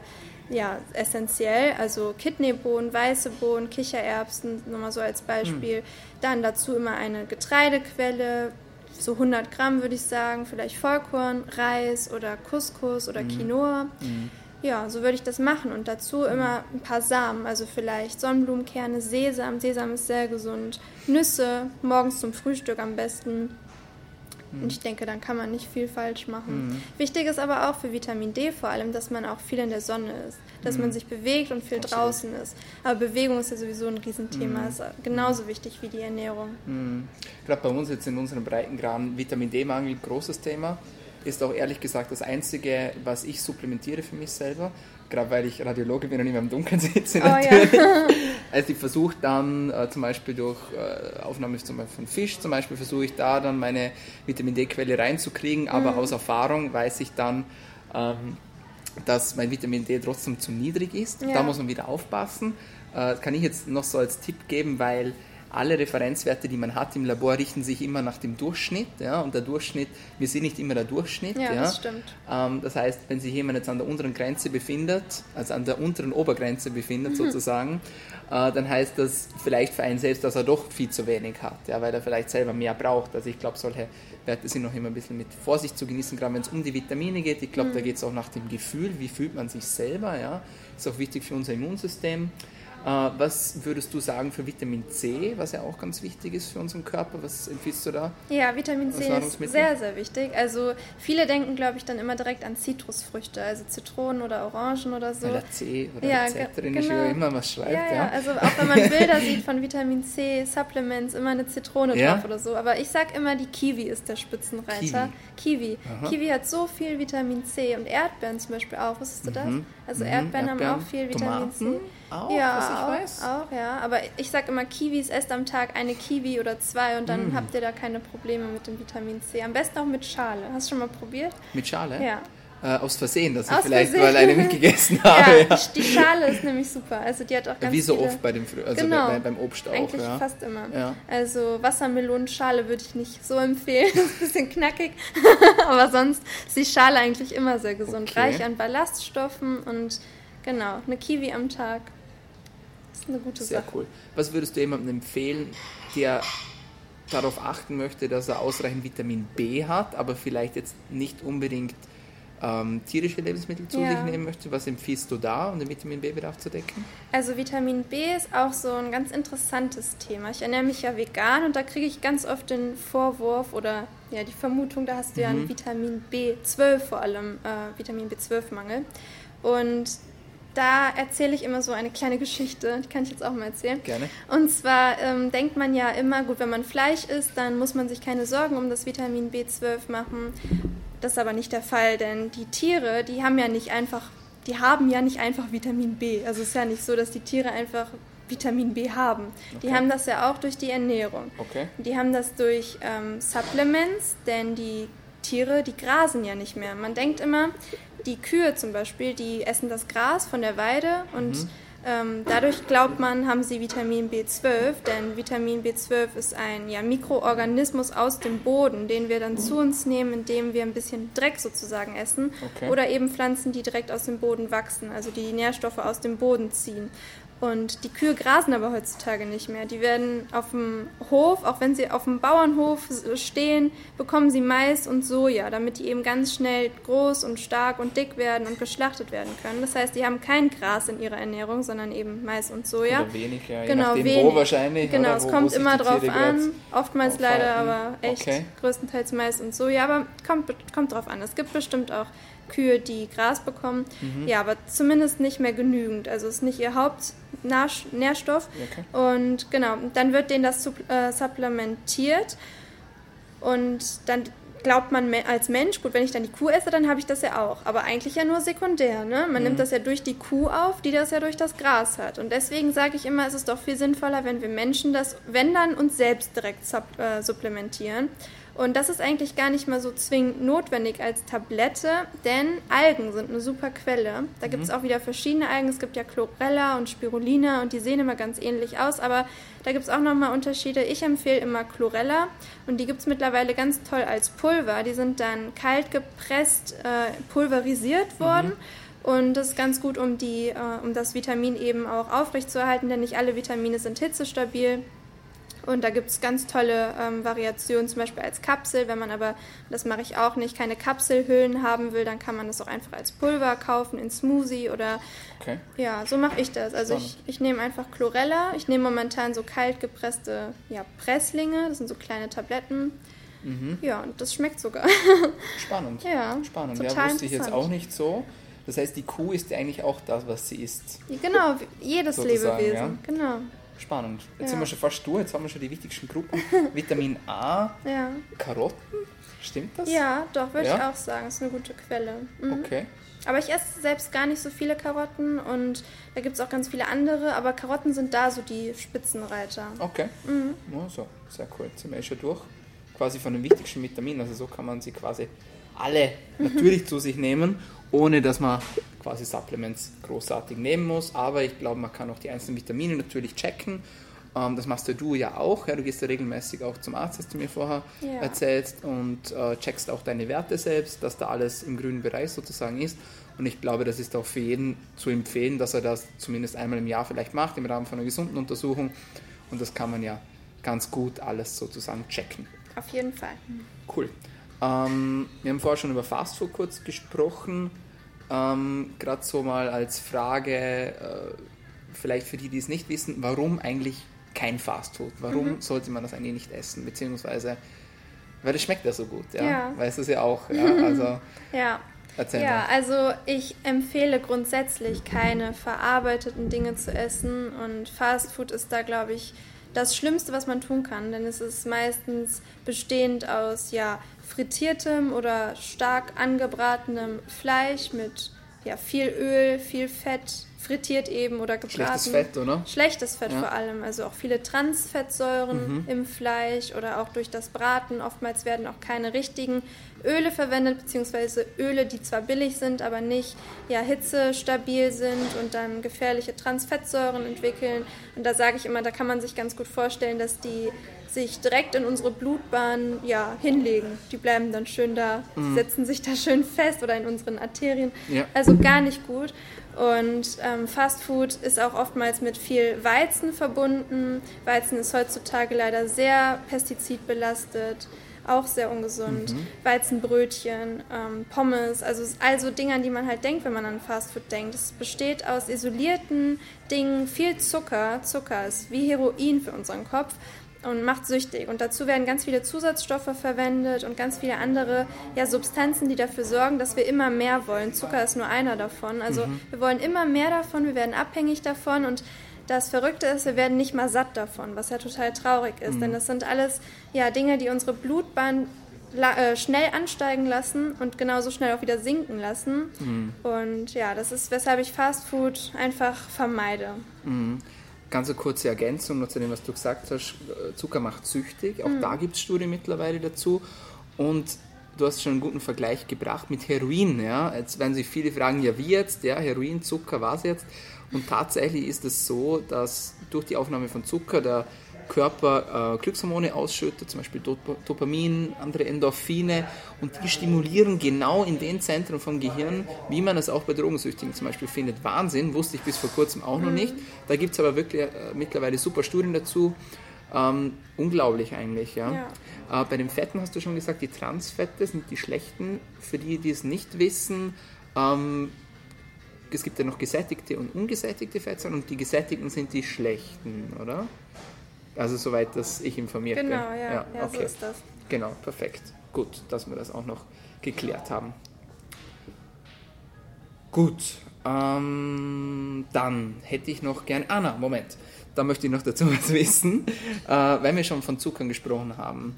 ja, essentiell. Also Kidneybohnen, weiße Bohnen, Kichererbsen, nur mal so als Beispiel. Mhm. Dann dazu immer eine Getreidequelle, so 100 Gramm würde ich sagen, vielleicht Vollkorn, Reis oder Couscous oder mhm. Quinoa. Mhm. Ja, so würde ich das machen und dazu immer ein paar Samen, also vielleicht Sonnenblumenkerne, Sesam, Sesam ist sehr gesund, Nüsse, morgens zum Frühstück am besten. Und ich denke, dann kann man nicht viel falsch machen. Mhm. Wichtig ist aber auch für Vitamin D vor allem, dass man auch viel in der Sonne ist, dass mhm. man sich bewegt und viel Absolut. draußen ist. Aber Bewegung ist ja sowieso ein Riesenthema, mhm. ist genauso wichtig wie die Ernährung. Mhm. Gerade bei uns jetzt in unseren Breitengraden Vitamin D-Mangel, großes Thema. Ist auch ehrlich gesagt das Einzige, was ich supplementiere für mich selber. Gerade weil ich Radiologe bin und immer im Dunkeln sitze oh, natürlich. Ja. (laughs) also ich versuche dann äh, zum Beispiel durch äh, Aufnahme zum Beispiel von Fisch, zum Beispiel versuche ich da dann meine Vitamin D-Quelle reinzukriegen, aber mhm. aus Erfahrung weiß ich dann, ähm, dass mein Vitamin D trotzdem zu niedrig ist. Ja. Da muss man wieder aufpassen. Äh, kann ich jetzt noch so als Tipp geben, weil alle Referenzwerte, die man hat im Labor, richten sich immer nach dem Durchschnitt. Ja, und der Durchschnitt, wir sind nicht immer der Durchschnitt. Ja, ja. das stimmt. Ähm, das heißt, wenn sich jemand jetzt an der unteren Grenze befindet, also an der unteren Obergrenze befindet mhm. sozusagen, äh, dann heißt das vielleicht für einen selbst, dass er doch viel zu wenig hat, ja, weil er vielleicht selber mehr braucht. Also ich glaube, solche Werte sind noch immer ein bisschen mit Vorsicht zu genießen, gerade wenn es um die Vitamine geht. Ich glaube, mhm. da geht es auch nach dem Gefühl, wie fühlt man sich selber. Ja. Ist auch wichtig für unser Immunsystem. Äh, was würdest du sagen für Vitamin C, was ja auch ganz wichtig ist für unseren Körper? Was empfiehlst du da? Ja, Vitamin C ist sehr, sehr wichtig. Also viele denken, glaube ich, dann immer direkt an Zitrusfrüchte, also Zitronen oder Orangen oder so. Oder C oder ja, Z drin genau. ist, immer was schreibt. Ja, ja, ja, also auch wenn man (laughs) Bilder sieht von Vitamin C, Supplements, immer eine Zitrone ja? drauf oder so. Aber ich sage immer, die Kiwi ist der Spitzenreiter. Kiwi. Kiwi, Kiwi hat so viel Vitamin C und Erdbeeren zum Beispiel auch. Wusstest du das? Mhm. Also mhm. Erdbeeren, Erdbeeren, haben auch viel Vitamin Tomaten. C. Auch, ja, was ich auch, weiß. Auch, ja. Aber ich sage immer, Kiwis esst am Tag eine Kiwi oder zwei und dann mm. habt ihr da keine Probleme mit dem Vitamin C. Am besten auch mit Schale. Hast du schon mal probiert? Mit Schale? Ja. Äh, aus Versehen, dass ich vielleicht Versehen. mal eine mitgegessen (laughs) habe. ja, ja, die Schale ist nämlich super. Also die hat auch ganz Wie so viele... oft bei dem also genau. bei, beim Obst auch. Eigentlich ja. fast immer. Ja. Also Wassermelonenschale würde ich nicht so empfehlen. (laughs) Das ist ein bisschen knackig. (laughs) Aber sonst ist die Schale eigentlich immer sehr gesund. Okay. Reich an Ballaststoffen und genau, eine Kiwi am Tag ist eine gute Sehr Sache. cool. Was würdest du jemandem empfehlen, der darauf achten möchte, dass er ausreichend Vitamin B hat, aber vielleicht jetzt nicht unbedingt ähm, tierische Lebensmittel zu ja. sich nehmen möchte. Was empfiehlst du da, um den Vitamin B-Bedarf zu decken? Also Vitamin B ist auch so ein ganz interessantes Thema. Ich ernähre mich ja vegan und da kriege ich ganz oft den Vorwurf oder ja die Vermutung, da hast du mhm. ja einen Vitamin B12 vor allem, äh, Vitamin B12-Mangel. Und da erzähle ich immer so eine kleine Geschichte, die kann ich jetzt auch mal erzählen. Gerne. Und zwar ähm, denkt man ja immer, gut, wenn man Fleisch isst, dann muss man sich keine Sorgen um das Vitamin B12 machen. Das ist aber nicht der Fall, denn die Tiere, die haben ja nicht einfach, die haben ja nicht einfach Vitamin B. Also es ist ja nicht so, dass die Tiere einfach Vitamin B haben. Okay. Die haben das ja auch durch die Ernährung. Okay. Die haben das durch ähm, Supplements, denn die Tiere, die grasen ja nicht mehr. Man denkt immer, die Kühe zum Beispiel, die essen das Gras von der Weide und mhm. ähm, dadurch glaubt man, haben sie Vitamin B12, denn Vitamin B12 ist ein ja, Mikroorganismus aus dem Boden, den wir dann zu uns nehmen, indem wir ein bisschen Dreck sozusagen essen okay. oder eben Pflanzen, die direkt aus dem Boden wachsen, also die Nährstoffe aus dem Boden ziehen. Und die Kühe grasen aber heutzutage nicht mehr. Die werden auf dem Hof, auch wenn sie auf dem Bauernhof stehen, bekommen sie Mais und Soja, damit die eben ganz schnell groß und stark und dick werden und geschlachtet werden können. Das heißt, die haben kein Gras in ihrer Ernährung, sondern eben Mais und Soja. Oder wenig, ja. Genau, Je wenig. wo wahrscheinlich. Genau, es wo, kommt wo immer drauf an. Oftmals aufhalten. leider aber echt okay. größtenteils Mais und Soja. Aber kommt, kommt drauf an. Es gibt bestimmt auch Kühe, die Gras bekommen. Mhm. Ja, aber zumindest nicht mehr genügend. Also ist nicht ihr Hauptnährstoff. Okay. Und genau, dann wird denen das äh, supplementiert. Und dann glaubt man als Mensch, gut, wenn ich dann die Kuh esse, dann habe ich das ja auch. Aber eigentlich ja nur sekundär. Ne? Man mhm. nimmt das ja durch die Kuh auf, die das ja durch das Gras hat. Und deswegen sage ich immer, es ist doch viel sinnvoller, wenn wir Menschen das, wenn dann, uns selbst direkt äh, supplementieren. Und das ist eigentlich gar nicht mal so zwingend notwendig als Tablette, denn Algen sind eine super Quelle. Da gibt es mhm. auch wieder verschiedene Algen. Es gibt ja Chlorella und Spirulina und die sehen immer ganz ähnlich aus, aber da gibt es auch nochmal Unterschiede. Ich empfehle immer Chlorella und die gibt es mittlerweile ganz toll als Pulver. Die sind dann kalt gepresst, äh, pulverisiert worden. Mhm. Und das ist ganz gut, um, die, äh, um das Vitamin eben auch aufrechtzuerhalten, denn nicht alle Vitamine sind hitzestabil. Und da gibt es ganz tolle ähm, Variationen, zum Beispiel als Kapsel. Wenn man aber, das mache ich auch nicht, keine Kapselhüllen haben will, dann kann man das auch einfach als Pulver kaufen, in Smoothie oder. Okay. Ja, so mache ich das. Also ich, ich nehme einfach Chlorella. Ich nehme momentan so kalt gepresste ja, Presslinge. Das sind so kleine Tabletten. Mhm. Ja, und das schmeckt sogar. (laughs) Spannend. ja, spannend. Ja, wusste ich jetzt auch nicht so. Das heißt, die Kuh ist ja eigentlich auch das, was sie isst. Genau, jedes Lebewesen. Ja? Genau. Spannend. Jetzt Ja. sind wir schon fast durch, jetzt haben wir schon die wichtigsten Gruppen. (laughs) Vitamin A, Ja. Karotten, stimmt das? Ja, doch, würde Ja? ich auch sagen. Ist eine gute Quelle. Mhm. Okay. Aber ich esse selbst gar nicht so viele Karotten und da gibt es auch ganz viele andere, aber Karotten sind da so die Spitzenreiter. Okay. Mhm. Ja, so, sehr cool. Jetzt sind wir eh schon durch. Quasi von den wichtigsten Vitaminen. Also so kann man sie quasi alle (laughs) natürlich zu sich nehmen, ohne dass man quasi Supplements großartig nehmen muss. Aber ich glaube, man kann auch die einzelnen Vitamine natürlich checken. Ähm, das machst ja du ja auch. Ja, du gehst ja regelmäßig auch zum Arzt, hast du mir vorher Ja. erzählt, und äh, checkst auch deine Werte selbst, dass da alles im grünen Bereich sozusagen ist. Und ich glaube, das ist auch für jeden zu empfehlen, dass er das zumindest einmal im Jahr vielleicht macht, im Rahmen von einer gesunden Untersuchung. Und das kann man ja ganz gut alles sozusagen checken. Auf jeden Fall. Cool. Ähm, wir haben vorher schon über Fastfood kurz gesprochen. Ähm, Gerade so mal als Frage, äh, vielleicht für die, die es nicht wissen, warum eigentlich kein Fastfood? Warum Mhm. sollte man das eigentlich nicht essen? Beziehungsweise, weil es schmeckt ja so gut, ja? Ja. Weißt du es ja auch, ja? (laughs) Also Ja. erzähl Ja, mal. also ich empfehle grundsätzlich keine verarbeiteten Dinge zu essen und Fastfood ist da, glaube ich, das Schlimmste, was man tun kann, denn es ist meistens bestehend aus ja, frittiertem oder stark angebratenem Fleisch mit ja, viel Öl, viel Fett, frittiert eben oder gebraten. Schlechtes Fett, oder? Schlechtes Fett Ja. vor allem, also auch viele Transfettsäuren im Fleisch oder auch durch das Braten. Oftmals werden auch keine richtigen Öle verwendet, beziehungsweise Öle, die zwar billig sind, aber nicht ja, hitzestabil sind und dann gefährliche Transfettsäuren entwickeln. Und da sage ich immer, da kann man sich ganz gut vorstellen, dass die sich direkt in unsere Blutbahn ja, hinlegen. Die bleiben dann schön da, die setzen sich da schön fest oder in unseren Arterien. Ja. Also gar nicht gut. Und ähm, Fast Food ist auch oftmals mit viel Weizen verbunden. Weizen ist heutzutage leider sehr pestizidbelastet, auch sehr ungesund. Weizenbrötchen, ähm, Pommes, also also Dinge, an die man halt denkt, wenn man an Fast Food denkt. Es besteht aus isolierten Dingen, viel Zucker. Zucker ist wie Heroin für unseren Kopf und macht süchtig. Und dazu werden ganz viele Zusatzstoffe verwendet und ganz viele andere ja, Substanzen, die dafür sorgen, dass wir immer mehr wollen. Zucker ist nur einer davon. Also wir wollen immer mehr davon, wir werden abhängig davon und das Verrückte ist, wir werden nicht mal satt davon, was ja total traurig ist. Denn das sind alles ja, Dinge, die unsere Blutbahn äh, schnell ansteigen lassen und genauso schnell auch wieder sinken lassen. Und ja, das ist, weshalb ich Fast Food einfach vermeide. Ganz eine kurze Ergänzung noch zu dem, was du gesagt hast. Zucker macht süchtig. Auch Mhm. da gibt es Studien mittlerweile dazu. Und du hast schon einen guten Vergleich gebracht mit Heroin. Ja? Jetzt werden sich viele fragen, ja wie jetzt? Ja, Heroin, Zucker, was jetzt? Und tatsächlich ist es so, dass durch die Aufnahme von Zucker der Körper äh, Glückshormone ausschüttet, zum Beispiel Dop Dopamin, andere Endorphine und die stimulieren genau in den Zentren vom Gehirn, wie man es auch bei Drogensüchtigen zum Beispiel findet. Wahnsinn, wusste ich bis vor kurzem auch noch nicht. Da gibt es aber wirklich äh, mittlerweile super Studien dazu. Ähm, unglaublich eigentlich, ja. Äh, bei den Fetten hast du schon gesagt, die Transfette sind die schlechten. Für die, die es nicht wissen, ähm, es gibt ja noch gesättigte und ungesättigte Fettsäuren und die gesättigten sind die schlechten, oder? Also soweit, dass ich informiert bin. Genau, ja, ja, so ist das. Genau, perfekt. Gut, dass wir das auch noch geklärt haben. Gut, ähm, dann hätte ich noch gern. Ah, na, Moment. Da möchte ich noch dazu (laughs) was wissen, äh, weil wir schon von Zuckern gesprochen haben.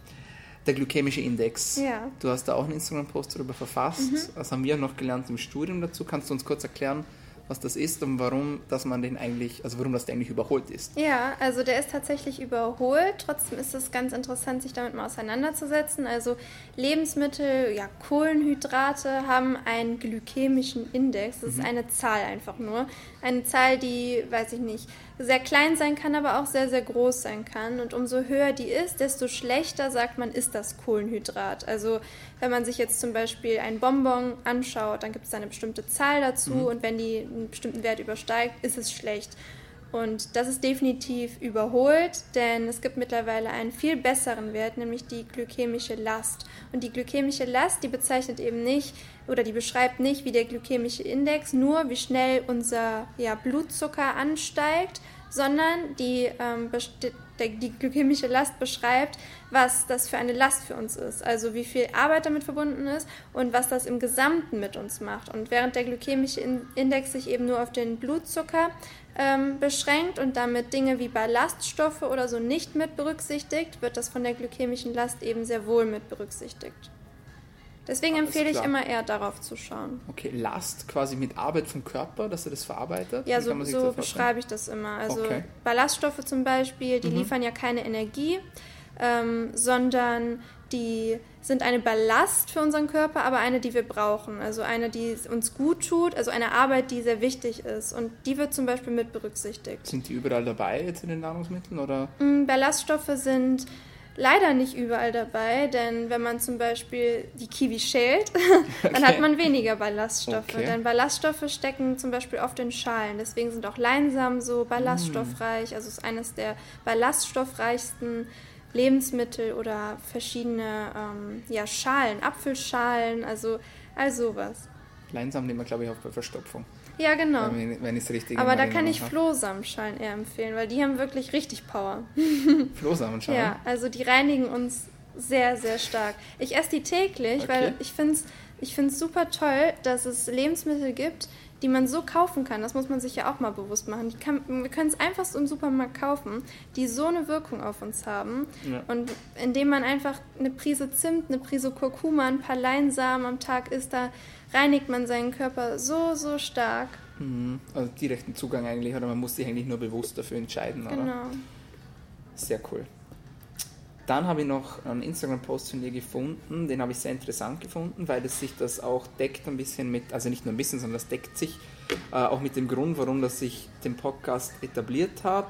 Der glykämische Index. Ja. Du hast da auch einen Instagram-Post darüber verfasst. Das haben wir noch gelernt im Studium dazu. Kannst du uns kurz erklären, was das ist und warum, dass man den eigentlich, also warum das eigentlich überholt ist? Ja, also der ist tatsächlich überholt. Trotzdem ist es ganz interessant, sich damit mal auseinanderzusetzen. Also Lebensmittel, ja, Kohlenhydrate haben einen glykämischen Index. Das ist eine Zahl einfach nur. Eine Zahl, die, weiß ich nicht, sehr klein sein kann, aber auch sehr, sehr groß sein kann. Und umso höher die ist, desto schlechter sagt man, ist das Kohlenhydrat. Also wenn man sich jetzt zum Beispiel ein Bonbon anschaut, dann gibt es da eine bestimmte Zahl dazu und wenn die einen bestimmten Wert übersteigt, ist es schlecht. Und das ist definitiv überholt, denn es gibt mittlerweile einen viel besseren Wert, nämlich die glykämische Last. Und die glykämische Last, die bezeichnet eben nicht oder die beschreibt nicht wie der glykämische Index nur, wie schnell unser ja, Blutzucker ansteigt, sondern die ähm, die glykämische Last beschreibt, was das für eine Last für uns ist. Also wie viel Arbeit damit verbunden ist und was das im Gesamten mit uns macht. Und während der glykämische Index sich eben nur auf den Blutzucker ähm, beschränkt und damit Dinge wie Ballaststoffe oder so nicht mit berücksichtigt, wird das von der glykämischen Last eben sehr wohl mit berücksichtigt. Deswegen Alles empfehle klar. ich immer eher darauf zu schauen. Okay, Last quasi mit Arbeit vom Körper, dass er das verarbeitet? Ja, so, so beschreibe ich das immer. Also okay. Ballaststoffe zum Beispiel, die mhm. liefern ja keine Energie, ähm, sondern die sind eine Ballast für unseren Körper, aber eine, die wir brauchen. Also eine, die uns gut tut, also eine Arbeit, die sehr wichtig ist. Und die wird zum Beispiel mit berücksichtigt. Sind die überall dabei jetzt in den Nahrungsmitteln? Oder? Mm, Ballaststoffe sind leider nicht überall dabei, denn wenn man zum Beispiel die Kiwi schält, (laughs) dann okay. hat man weniger Ballaststoffe. Okay. Denn Ballaststoffe stecken zum Beispiel oft in Schalen. Deswegen sind auch Leinsamen so ballaststoffreich. Mm. Also es ist eines der ballaststoffreichsten Lebensmittel oder verschiedene ähm, ja, Schalen, Apfelschalen, also all sowas. Leinsamen nehmen wir, glaube ich, auch bei Verstopfung. Ja, genau. Wenn, wenn ich es richtig Aber da kann ich Flohsamenschalen eher empfehlen, weil die haben wirklich richtig Power. (laughs) Flohsamenschalen? Ja, also die reinigen uns sehr, sehr stark. Ich esse die täglich, okay. weil ich finde es ich super toll, dass es Lebensmittel gibt, die man so kaufen kann. Das muss man sich ja auch mal bewusst machen. Kann, wir können es einfach so im Supermarkt kaufen, die so eine Wirkung auf uns haben. Ja. Und indem man einfach eine Prise Zimt, eine Prise Kurkuma, ein paar Leinsamen am Tag isst, da reinigt man seinen Körper so, so stark. Mhm. Also direkten Zugang eigentlich, oder man muss sich eigentlich nur bewusst dafür entscheiden. Oder? Genau. Sehr cool. Dann habe ich noch einen Instagram-Post von dir gefunden, den habe ich sehr interessant gefunden, weil es sich das auch deckt ein bisschen mit, also nicht nur ein bisschen, sondern das deckt sich äh, auch mit dem Grund, warum das ich den Podcast etabliert habe.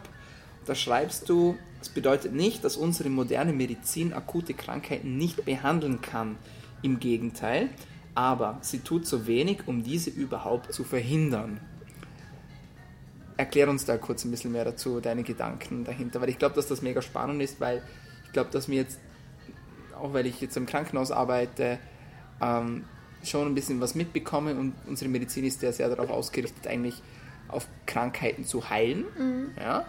Da schreibst du, es bedeutet nicht, dass unsere moderne Medizin akute Krankheiten nicht behandeln kann. Im Gegenteil, aber sie tut so wenig, um diese überhaupt zu verhindern. Erklär uns da kurz ein bisschen mehr dazu, deine Gedanken dahinter, weil ich glaube, dass das mega spannend ist, weil glaube, dass mir jetzt, auch weil ich jetzt im Krankenhaus arbeite, ähm, schon ein bisschen was mitbekomme und unsere Medizin ist ja sehr darauf ausgerichtet, eigentlich auf Krankheiten zu heilen. Mhm. Ja?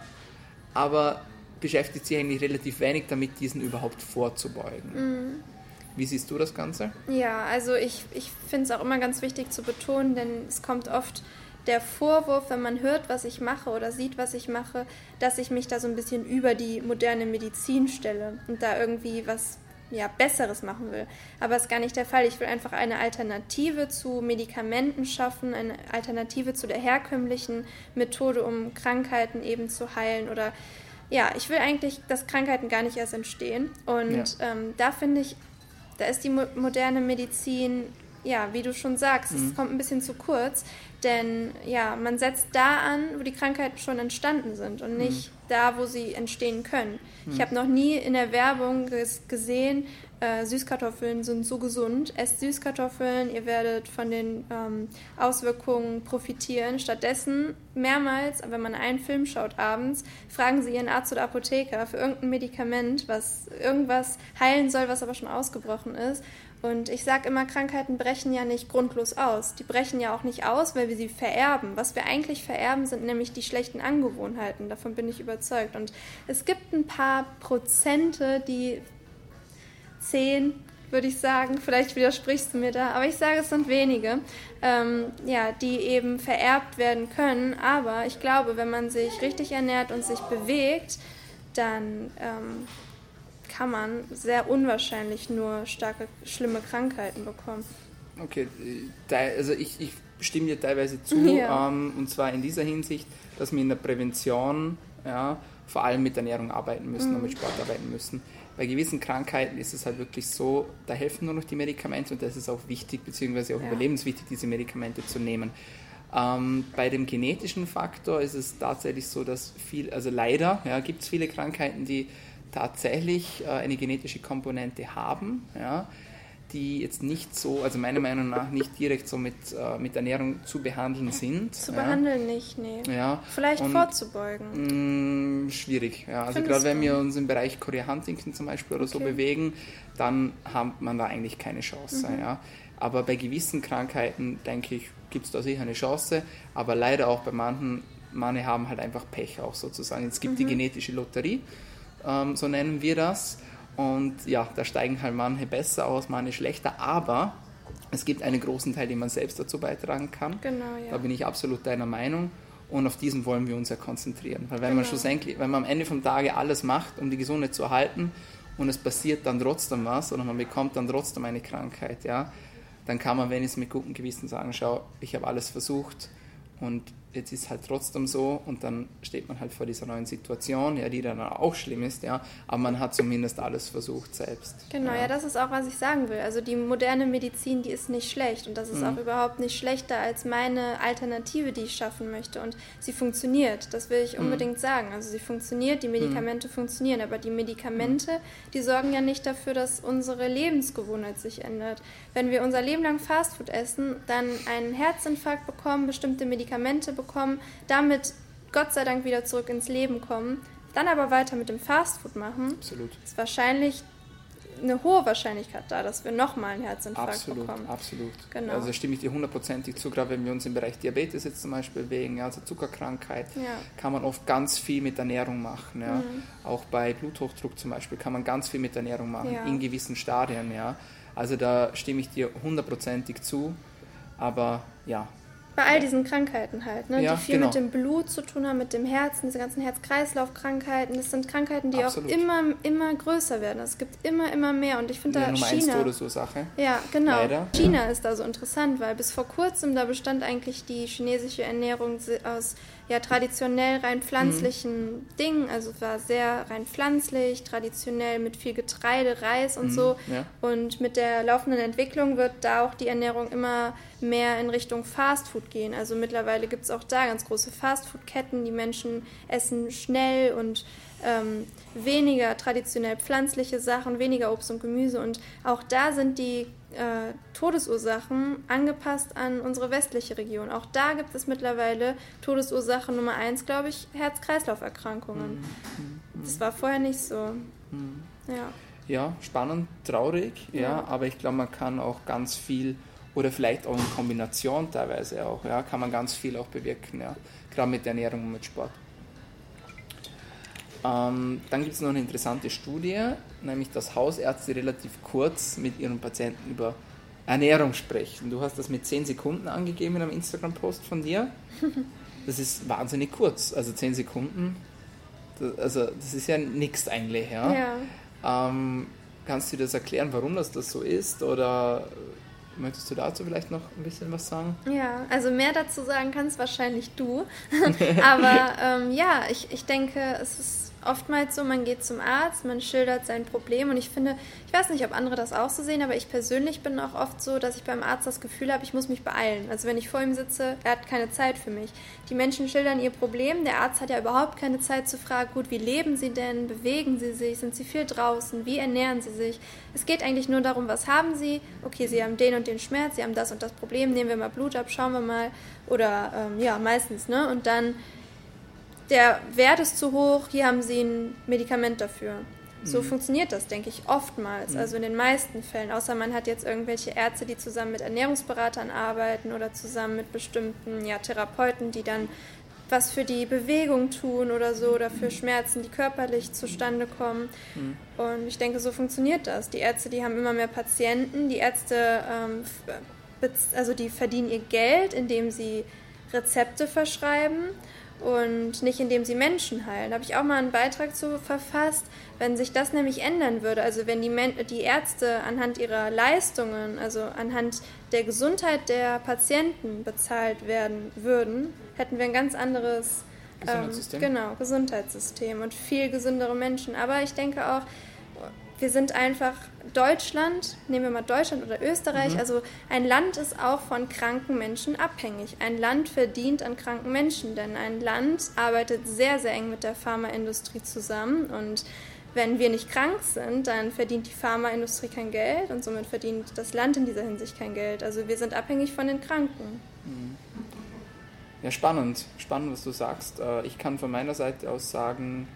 Aber beschäftigt sich eigentlich relativ wenig damit, diesen überhaupt vorzubeugen. Mhm. Wie siehst du das Ganze? Ja, also ich, ich finde es auch immer ganz wichtig zu betonen, denn es kommt oft der Vorwurf, wenn man hört, was ich mache oder sieht, was ich mache, dass ich mich da so ein bisschen über die moderne Medizin stelle und da irgendwie was ja, Besseres machen will. Aber das ist gar nicht der Fall. Ich will einfach eine Alternative zu Medikamenten schaffen, eine Alternative zu der herkömmlichen Methode, um Krankheiten eben zu heilen oder ja, ich will eigentlich, dass Krankheiten gar nicht erst entstehen. Und ja. ähm, da finde ich da ist die moderne Medizin, ja, wie du schon sagst, mhm. es kommt ein bisschen zu kurz, denn ja, man setzt da an, wo die Krankheiten schon entstanden sind und nicht mhm. da, wo sie entstehen können. Mhm. Ich habe noch nie in der Werbung gesehen, äh, Süßkartoffeln sind so gesund, esst Süßkartoffeln, ihr werdet von den ähm, Auswirkungen profitieren. Stattdessen mehrmals, wenn man einen Film schaut abends, fragen sie ihren Arzt oder Apotheker für irgendein Medikament, was irgendwas heilen soll, was aber schon ausgebrochen ist. Und ich sage immer, Krankheiten brechen ja nicht grundlos aus. Die brechen ja auch nicht aus, weil wir sie vererben. Was wir eigentlich vererben, sind nämlich die schlechten Angewohnheiten. Davon bin ich überzeugt. Und es gibt ein paar Prozente, die zehn, würde ich sagen. Vielleicht widersprichst du mir da, aber ich sage, es sind wenige, ähm, ja, die eben vererbt werden können. Aber ich glaube, wenn man sich richtig ernährt und sich bewegt, dann ähm, kann man sehr unwahrscheinlich nur starke, schlimme Krankheiten bekommen. Okay, also ich, ich stimme dir teilweise zu, (laughs) ja. ähm, und zwar in dieser Hinsicht, dass wir in der Prävention ja, vor allem mit Ernährung arbeiten müssen mhm. und mit Sport arbeiten müssen. Bei gewissen Krankheiten ist es halt wirklich so, da helfen nur noch die Medikamente und das ist auch wichtig, beziehungsweise auch ja. überlebenswichtig, diese Medikamente zu nehmen. Ähm, bei dem genetischen Faktor ist es tatsächlich so, dass viel, also leider ja, gibt es viele Krankheiten, die tatsächlich äh, eine genetische Komponente haben. Ja die jetzt nicht so, also meiner Meinung nach nicht direkt so mit, äh, mit Ernährung zu behandeln sind. Zu ja. behandeln nicht, nee. Ja. Vielleicht und, vorzubeugen. Mh, mm, schwierig, ja. Also gerade wenn wir uns im Bereich Korea Huntington zum Beispiel oder okay. so bewegen, dann hat man da eigentlich keine Chance, mhm. ja. Aber bei gewissen Krankheiten, denke ich, gibt es da sicher eine Chance, aber leider auch bei manchen, manche haben halt einfach Pech auch sozusagen. Es gibt mhm. die genetische Lotterie ähm, so nennen wir das. Und ja, da steigen halt manche besser aus, manche schlechter, aber es gibt einen großen Teil, den man selbst dazu beitragen kann. Genau, ja. Da bin ich absolut deiner Meinung. Und auf diesen wollen wir uns ja konzentrieren. Weil wenn genau. man schlussendlich, wenn man am Ende vom Tage alles macht, um die Gesundheit zu erhalten und es passiert dann trotzdem was oder man bekommt dann trotzdem eine Krankheit, ja, dann kann man wenigstens mit gutem Gewissen sagen, schau, ich habe alles versucht und jetzt ist es halt trotzdem so und dann steht man halt vor dieser neuen Situation, ja, die dann auch schlimm ist, ja, aber man hat zumindest alles versucht selbst. Genau, ja, ja das ist auch, was ich sagen will. Also die moderne Medizin, die ist nicht schlecht und das ist mhm. auch überhaupt nicht schlechter als meine Alternative, die ich schaffen möchte und sie funktioniert, das will ich mhm. unbedingt mhm. sagen. Also sie funktioniert, die Medikamente mhm. funktionieren, aber die Medikamente, mhm. die sorgen ja nicht dafür, dass unsere Lebensgewohnheit sich ändert. Wenn wir unser Leben lang Fastfood essen, dann einen Herzinfarkt bekommen, bestimmte Medikamente bekommen, bekommen, damit Gott sei Dank wieder zurück ins Leben kommen, dann aber weiter mit dem Fastfood machen, Absolut. ist wahrscheinlich eine hohe Wahrscheinlichkeit da, dass wir nochmal einen Herzinfarkt absolut, bekommen. Absolut, genau. Also stimme ich dir hundertprozentig zu, gerade wenn wir uns im Bereich Diabetes jetzt zum Beispiel bewegen, also Zuckerkrankheit, ja. kann man oft ganz viel mit Ernährung machen. Ja. Mhm. Auch bei Bluthochdruck zum Beispiel kann man ganz viel mit Ernährung machen, ja. in gewissen Stadien. Ja. Also da stimme ich dir hundertprozentig zu, aber ja, bei all diesen Krankheiten halt, ne? Ja, die viel genau. mit dem Blut zu tun haben, mit dem Herzen, diese ganzen Herz-Kreislauf-Krankheiten. Das sind Krankheiten, die Absolut. auch immer, immer größer werden. Es gibt immer, immer mehr. Und ich finde da Nummer China. Todesursache. Ja, genau. Leider. China ist da so interessant, weil bis vor kurzem da bestand eigentlich die chinesische Ernährung aus ja traditionell rein pflanzlichen mhm. Dingen. Also war sehr rein pflanzlich, traditionell mit viel Getreide, Reis und mhm, so. Ja. Und mit der laufenden Entwicklung wird da auch die Ernährung immer mehr in Richtung Fastfood gehen. Also mittlerweile gibt es auch da ganz große Fastfood-Ketten. Die Menschen essen schnell und ähm, weniger traditionell pflanzliche Sachen, weniger Obst und Gemüse. Und auch da sind die äh, Todesursachen angepasst an unsere westliche Region. Auch da gibt es mittlerweile Todesursache Nummer eins, glaube ich, Herz-Kreislauf-Erkrankungen. Mhm. Das war vorher nicht so. Mhm. Ja. ja, spannend, traurig, ja, ja. aber ich glaube, man kann auch ganz viel oder vielleicht auch in Kombination teilweise auch, ja, kann man ganz viel auch bewirken, ja, gerade mit der Ernährung und mit Sport. Ähm, dann gibt es noch eine interessante Studie, nämlich dass Hausärzte relativ kurz mit ihren Patienten über Ernährung sprechen. Du hast das mit 10 Sekunden angegeben in einem Instagram-Post von dir. (laughs) Das ist wahnsinnig kurz, also 10 Sekunden. Das, also das ist ja nichts eigentlich. Ja? ja. Ähm, kannst du dir das erklären, warum das, das so ist? Oder möchtest du dazu vielleicht noch ein bisschen was sagen? Ja, also mehr dazu sagen kannst wahrscheinlich du. (laughs) (laughs) Aber ähm, ja, ich, ich denke, es ist oftmals so, man geht zum Arzt, man schildert sein Problem und ich finde, ich weiß nicht, ob andere das auch so sehen, aber ich persönlich bin auch oft so, dass ich beim Arzt das Gefühl habe, ich muss mich beeilen. Also wenn ich vor ihm sitze, er hat keine Zeit für mich. Die Menschen schildern ihr Problem, der Arzt hat ja überhaupt keine Zeit zu fragen, gut, wie leben sie denn, bewegen sie sich, sind sie viel draußen, wie ernähren sie sich. Es geht eigentlich nur darum, was haben sie, okay, sie haben den und den Schmerz, sie haben das und das Problem, nehmen wir mal Blut ab, schauen wir mal oder ähm, ja, meistens, ne? Und dann der Wert ist zu hoch, hier haben Sie ein Medikament dafür. So mhm. funktioniert das, denke ich, oftmals, mhm. also in den meisten Fällen, außer man hat jetzt irgendwelche Ärzte, die zusammen mit Ernährungsberatern arbeiten oder zusammen mit bestimmten ja, Therapeuten, die dann was für die Bewegung tun oder so oder für Schmerzen, die körperlich zustande kommen. Mhm. Und ich denke, so funktioniert das. Die Ärzte, die haben immer mehr Patienten. Die Ärzte, ähm, also die verdienen ihr Geld, indem sie Rezepte verschreiben und nicht indem sie Menschen heilen. Da habe ich auch mal einen Beitrag zu verfasst. Wenn sich das nämlich ändern würde, also wenn die, Men die Ärzte anhand ihrer Leistungen, also anhand der Gesundheit der Patienten bezahlt werden würden, hätten wir ein ganz anderes Gesundheitssystem. Ähm, genau, Gesundheitssystem und viel gesündere Menschen. Aber ich denke auch, wir sind einfach Deutschland, nehmen wir mal Deutschland oder Österreich, mhm. also ein Land ist auch von kranken Menschen abhängig. Ein Land verdient an kranken Menschen, denn ein Land arbeitet sehr, sehr eng mit der Pharmaindustrie zusammen und wenn wir nicht krank sind, dann verdient die Pharmaindustrie kein Geld und somit verdient das Land in dieser Hinsicht kein Geld. Also wir sind abhängig von den Kranken. Mhm. Ja, spannend. Spannend, was du sagst. Äh, ich kann von meiner Seite aus sagen,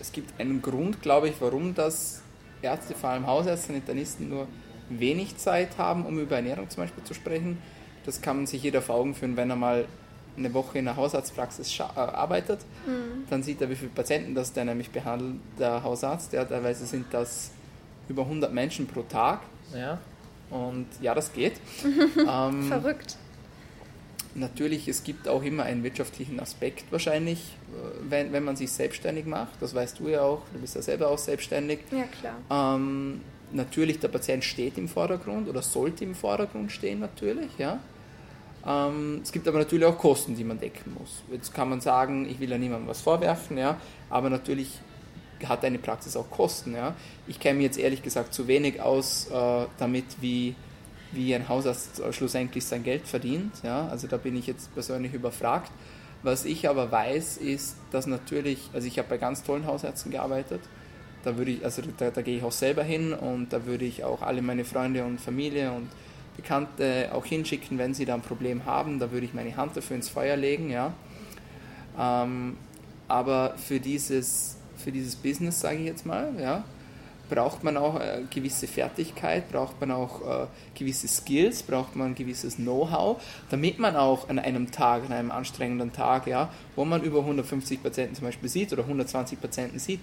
es gibt einen Grund, glaube ich, warum das Ärzte, vor allem Hausärzte, Internisten, nur wenig Zeit haben, um über Ernährung zum Beispiel zu sprechen. Das kann man sich jeder vor Augen führen, wenn er mal eine Woche in der Hausarztpraxis äh, arbeitet, mhm. dann sieht er, wie viele Patienten das der nämlich behandelt, der Hausarzt. Ja, teilweise sind das über 100 Menschen pro Tag. Ja. Und ja, das geht. (laughs) ähm, Verrückt. Natürlich, es gibt auch immer einen wirtschaftlichen Aspekt wahrscheinlich, äh, wenn, wenn man sich selbstständig macht. Das weißt du ja auch, du bist ja selber auch selbstständig. Ja, klar. Ähm, natürlich, der Patient steht im Vordergrund oder sollte im Vordergrund stehen natürlich, ja. Ähm, es gibt aber natürlich auch Kosten, die man decken muss. Jetzt kann man sagen, ich will ja niemandem was vorwerfen, ja, aber natürlich hat eine Praxis auch Kosten. Ja. Ich kenne mir jetzt ehrlich gesagt zu wenig aus äh, damit, wie, wie ein Hausarzt schlussendlich sein Geld verdient. Ja. Also da bin ich jetzt persönlich überfragt. Was ich aber weiß, ist, dass natürlich, also ich habe bei ganz tollen Hausärzten gearbeitet, da würde ich, also da, da gehe ich auch selber hin und da würde ich auch alle meine Freunde und Familie und Bekannte auch hinschicken, wenn sie da ein Problem haben. Da würde ich meine Hand dafür ins Feuer legen, ja. Ähm, aber für dieses, für dieses Business, sage ich jetzt mal, ja, braucht man auch äh, gewisse Fertigkeit, braucht man auch äh, gewisse Skills, braucht man ein gewisses Know-how, damit man auch an einem Tag, an einem anstrengenden Tag, ja, wo man über 150 Patienten zum Beispiel sieht oder 120 Patienten sieht,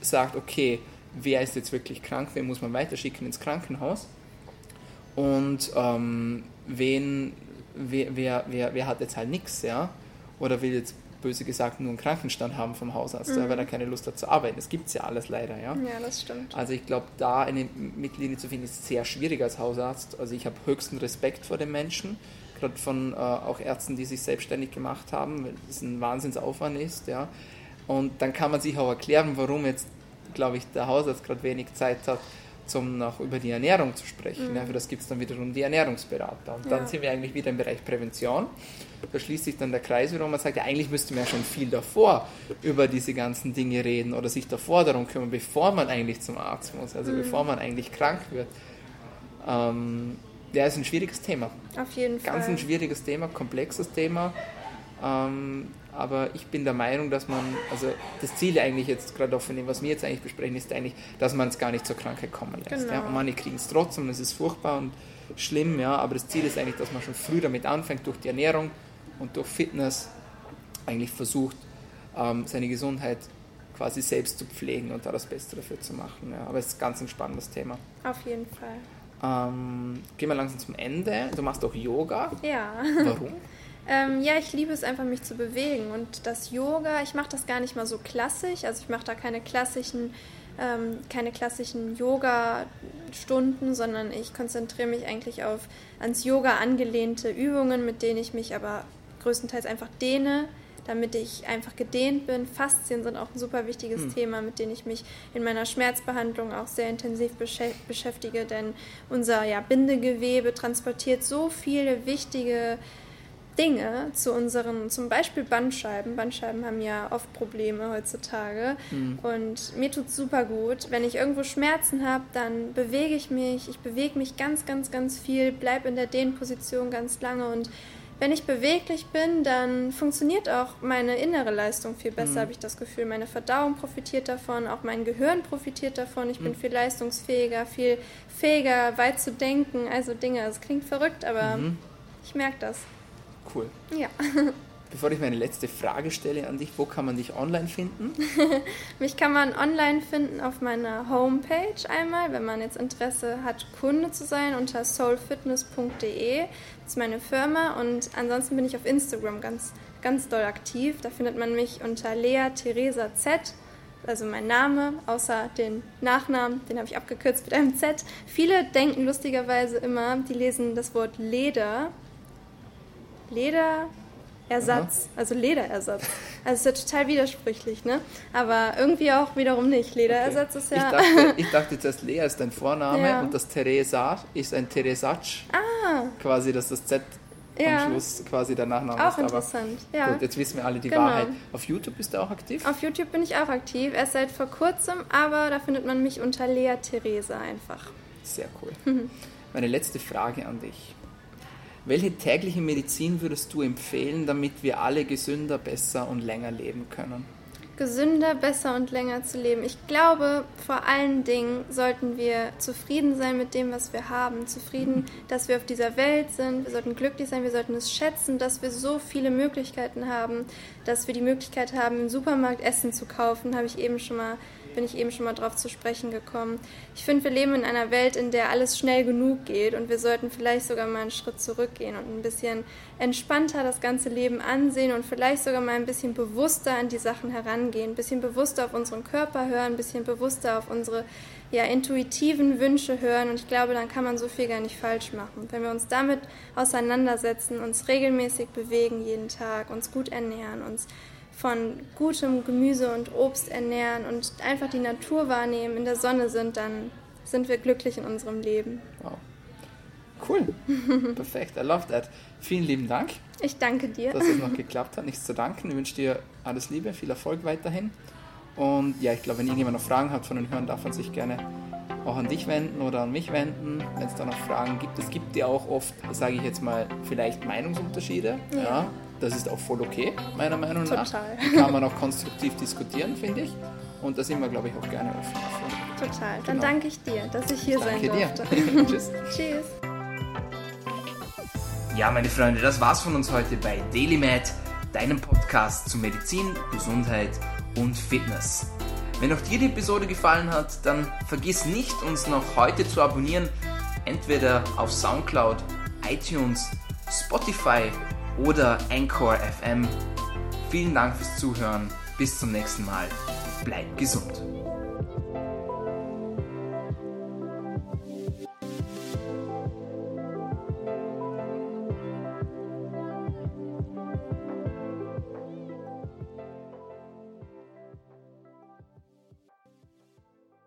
sagt, okay, wer ist jetzt wirklich krank, wen muss man weiterschicken ins Krankenhaus? Und ähm, wen, wer, wer, wer, wer hat jetzt halt nichts, ja, oder will jetzt böse gesagt nur einen Krankenstand haben vom Hausarzt, mhm. weil er keine Lust hat zu arbeiten. Das gibt es ja alles leider, ja. Ja, das stimmt. Also ich glaube, da eine Mittellinie zu finden, ist sehr schwierig als Hausarzt. Also ich habe höchsten Respekt vor den Menschen, gerade von äh, auch Ärzten, die sich selbstständig gemacht haben, weil das ein Wahnsinnsaufwand ist, ja. Und dann kann man sich auch erklären, warum jetzt, glaube ich, der Hausarzt gerade wenig Zeit hat, um noch über die Ernährung zu sprechen. Mhm. Ja, für das gibt es dann wiederum die Ernährungsberater. Und dann sind wir eigentlich wieder im Bereich Prävention. Da schließt sich dann der Kreis wieder und man sagt, ja, eigentlich müsste man ja schon viel davor über diese ganzen Dinge reden oder sich davor darum kümmern, bevor man eigentlich zum Arzt muss, also mhm. bevor man eigentlich krank wird. Ähm, ja, ist ein schwieriges Thema. Auf jeden Ganz Fall. Ganz ein schwieriges Thema, komplexes Thema. Ähm, aber ich bin der Meinung, dass man, also das Ziel eigentlich jetzt, gerade auch von dem, was wir jetzt eigentlich besprechen, ist eigentlich, dass man es gar nicht zur Krankheit kommen lässt. Genau. Ja? Und manche kriegen es trotzdem, es ist furchtbar und schlimm, ja, aber das Ziel ist eigentlich, dass man schon früh damit anfängt, durch die Ernährung und durch Fitness eigentlich versucht, ähm, seine Gesundheit quasi selbst zu pflegen und da das Beste dafür zu machen. Ja. Aber es ist ganz ein spannendes Thema. Auf jeden Fall. Ähm, gehen wir langsam zum Ende. Du machst auch Yoga. Ja. Warum? (laughs) Ähm, ja, ich liebe es einfach, mich zu bewegen. Und das Yoga, ich mache das gar nicht mal so klassisch. Also ich mache da keine klassischen, ähm, keine klassischen Yoga-Stunden, sondern ich konzentriere mich eigentlich auf ans Yoga angelehnte Übungen, mit denen ich mich aber größtenteils einfach dehne, damit ich einfach gedehnt bin. Faszien sind auch ein super wichtiges hm. Thema, mit dem ich mich in meiner Schmerzbehandlung auch sehr intensiv beschäftige, denn unser ja, Bindegewebe transportiert so viele wichtige Dinge zu unseren, zum Beispiel Bandscheiben. Bandscheiben haben ja oft Probleme heutzutage. Mhm. Und mir tut es super gut. Wenn ich irgendwo Schmerzen habe, dann bewege ich mich. Ich bewege mich ganz, ganz, ganz viel, bleibe in der Dehnposition ganz lange. Und wenn ich beweglich bin, dann funktioniert auch meine innere Leistung viel besser, mhm. habe ich das Gefühl. Meine Verdauung profitiert davon, auch mein Gehirn profitiert davon. Ich mhm. bin viel leistungsfähiger, viel fähiger, weit zu denken. Also Dinge, es klingt verrückt, aber mhm. ich merke das. Cool. Ja. (laughs) Bevor ich meine letzte Frage stelle an dich, wo kann man dich online finden? (laughs) Mich kann man online finden auf meiner Homepage einmal, wenn man jetzt Interesse hat, Kunde zu sein, unter soulfitness.de. Das ist meine Firma und ansonsten bin ich auf Instagram ganz, ganz doll aktiv. Da findet man mich unter Lea Theresa Z also mein Name, außer den Nachnamen, den habe ich abgekürzt mit einem Z. Viele denken lustigerweise immer, die lesen das Wort Leder Lederersatz, Aha. also Lederersatz. (laughs) Also ist ja total widersprüchlich, ne? Aber irgendwie auch wiederum nicht. Lederersatz okay. ist ja. Ich dachte, (laughs) ich dachte zuerst, Lea ist dein Vorname ja. und das Teresa ist ein Teresatsch. Ah. Quasi, dass das Z ja. am Schluss quasi der Nachname auch ist. Auch interessant, ja. Gut, jetzt wissen wir alle die genau. Wahrheit. Auf YouTube bist du auch aktiv? Auf YouTube bin ich auch aktiv, erst seit vor kurzem, aber da findet man mich unter Lea Theresa einfach. Sehr cool. (laughs) Meine letzte Frage an dich. Welche tägliche Medizin würdest du empfehlen, damit wir alle gesünder, besser und länger leben können? gesünder, besser und länger zu leben. Ich glaube, vor allen Dingen sollten wir zufrieden sein mit dem, was wir haben. Zufrieden, (laughs) dass wir auf dieser Welt sind. Wir sollten glücklich sein, wir sollten es schätzen, dass wir so viele Möglichkeiten haben, dass wir die Möglichkeit haben, im Supermarkt Essen zu kaufen, habe ich eben schon mal bin ich eben schon mal drauf zu sprechen gekommen. Ich finde, wir leben in einer Welt, in der alles schnell genug geht und wir sollten vielleicht sogar mal einen Schritt zurückgehen und ein bisschen entspannter das ganze Leben ansehen und vielleicht sogar mal ein bisschen bewusster an die Sachen herangehen, ein bisschen bewusster auf unseren Körper hören, ein bisschen bewusster auf unsere ja, intuitiven Wünsche hören und ich glaube, dann kann man so viel gar nicht falsch machen. Wenn wir uns damit auseinandersetzen, uns regelmäßig bewegen jeden Tag, uns gut ernähren, uns von gutem Gemüse und Obst ernähren und einfach die Natur wahrnehmen, in der Sonne sind, dann sind wir glücklich in unserem Leben. Wow. Cool. (laughs) Perfekt. I love that. Vielen lieben Dank. Ich danke dir. Dass es noch geklappt hat. Nichts zu danken. Ich wünsche dir alles Liebe, viel Erfolg weiterhin. Und ja, ich glaube, wenn irgendjemand noch Fragen hat von den Hörern, darf man sich gerne auch an dich wenden oder an mich wenden, wenn es da noch Fragen gibt. Es gibt ja auch oft, sage ich jetzt mal, vielleicht Meinungsunterschiede. Ja. ja. Das ist auch voll okay, meiner Meinung Total. nach. Kann man auch konstruktiv diskutieren, finde ich. Und da sind wir, glaube ich, auch gerne offen dafür. Total. Dann genau. danke ich dir, dass ich hier danke sein durfte. Dir. (laughs) (laughs) Tschüss. Tschüss. Ja, meine Freunde, das war's von uns heute bei DailyMed, deinem Podcast zu Medizin, Gesundheit und Fitness. Wenn auch dir die Episode gefallen hat, dann vergiss nicht, uns noch heute zu abonnieren, entweder auf Soundcloud, iTunes, Spotify oder Anchor FM. Vielen Dank fürs Zuhören. Bis zum nächsten Mal. Bleib gesund.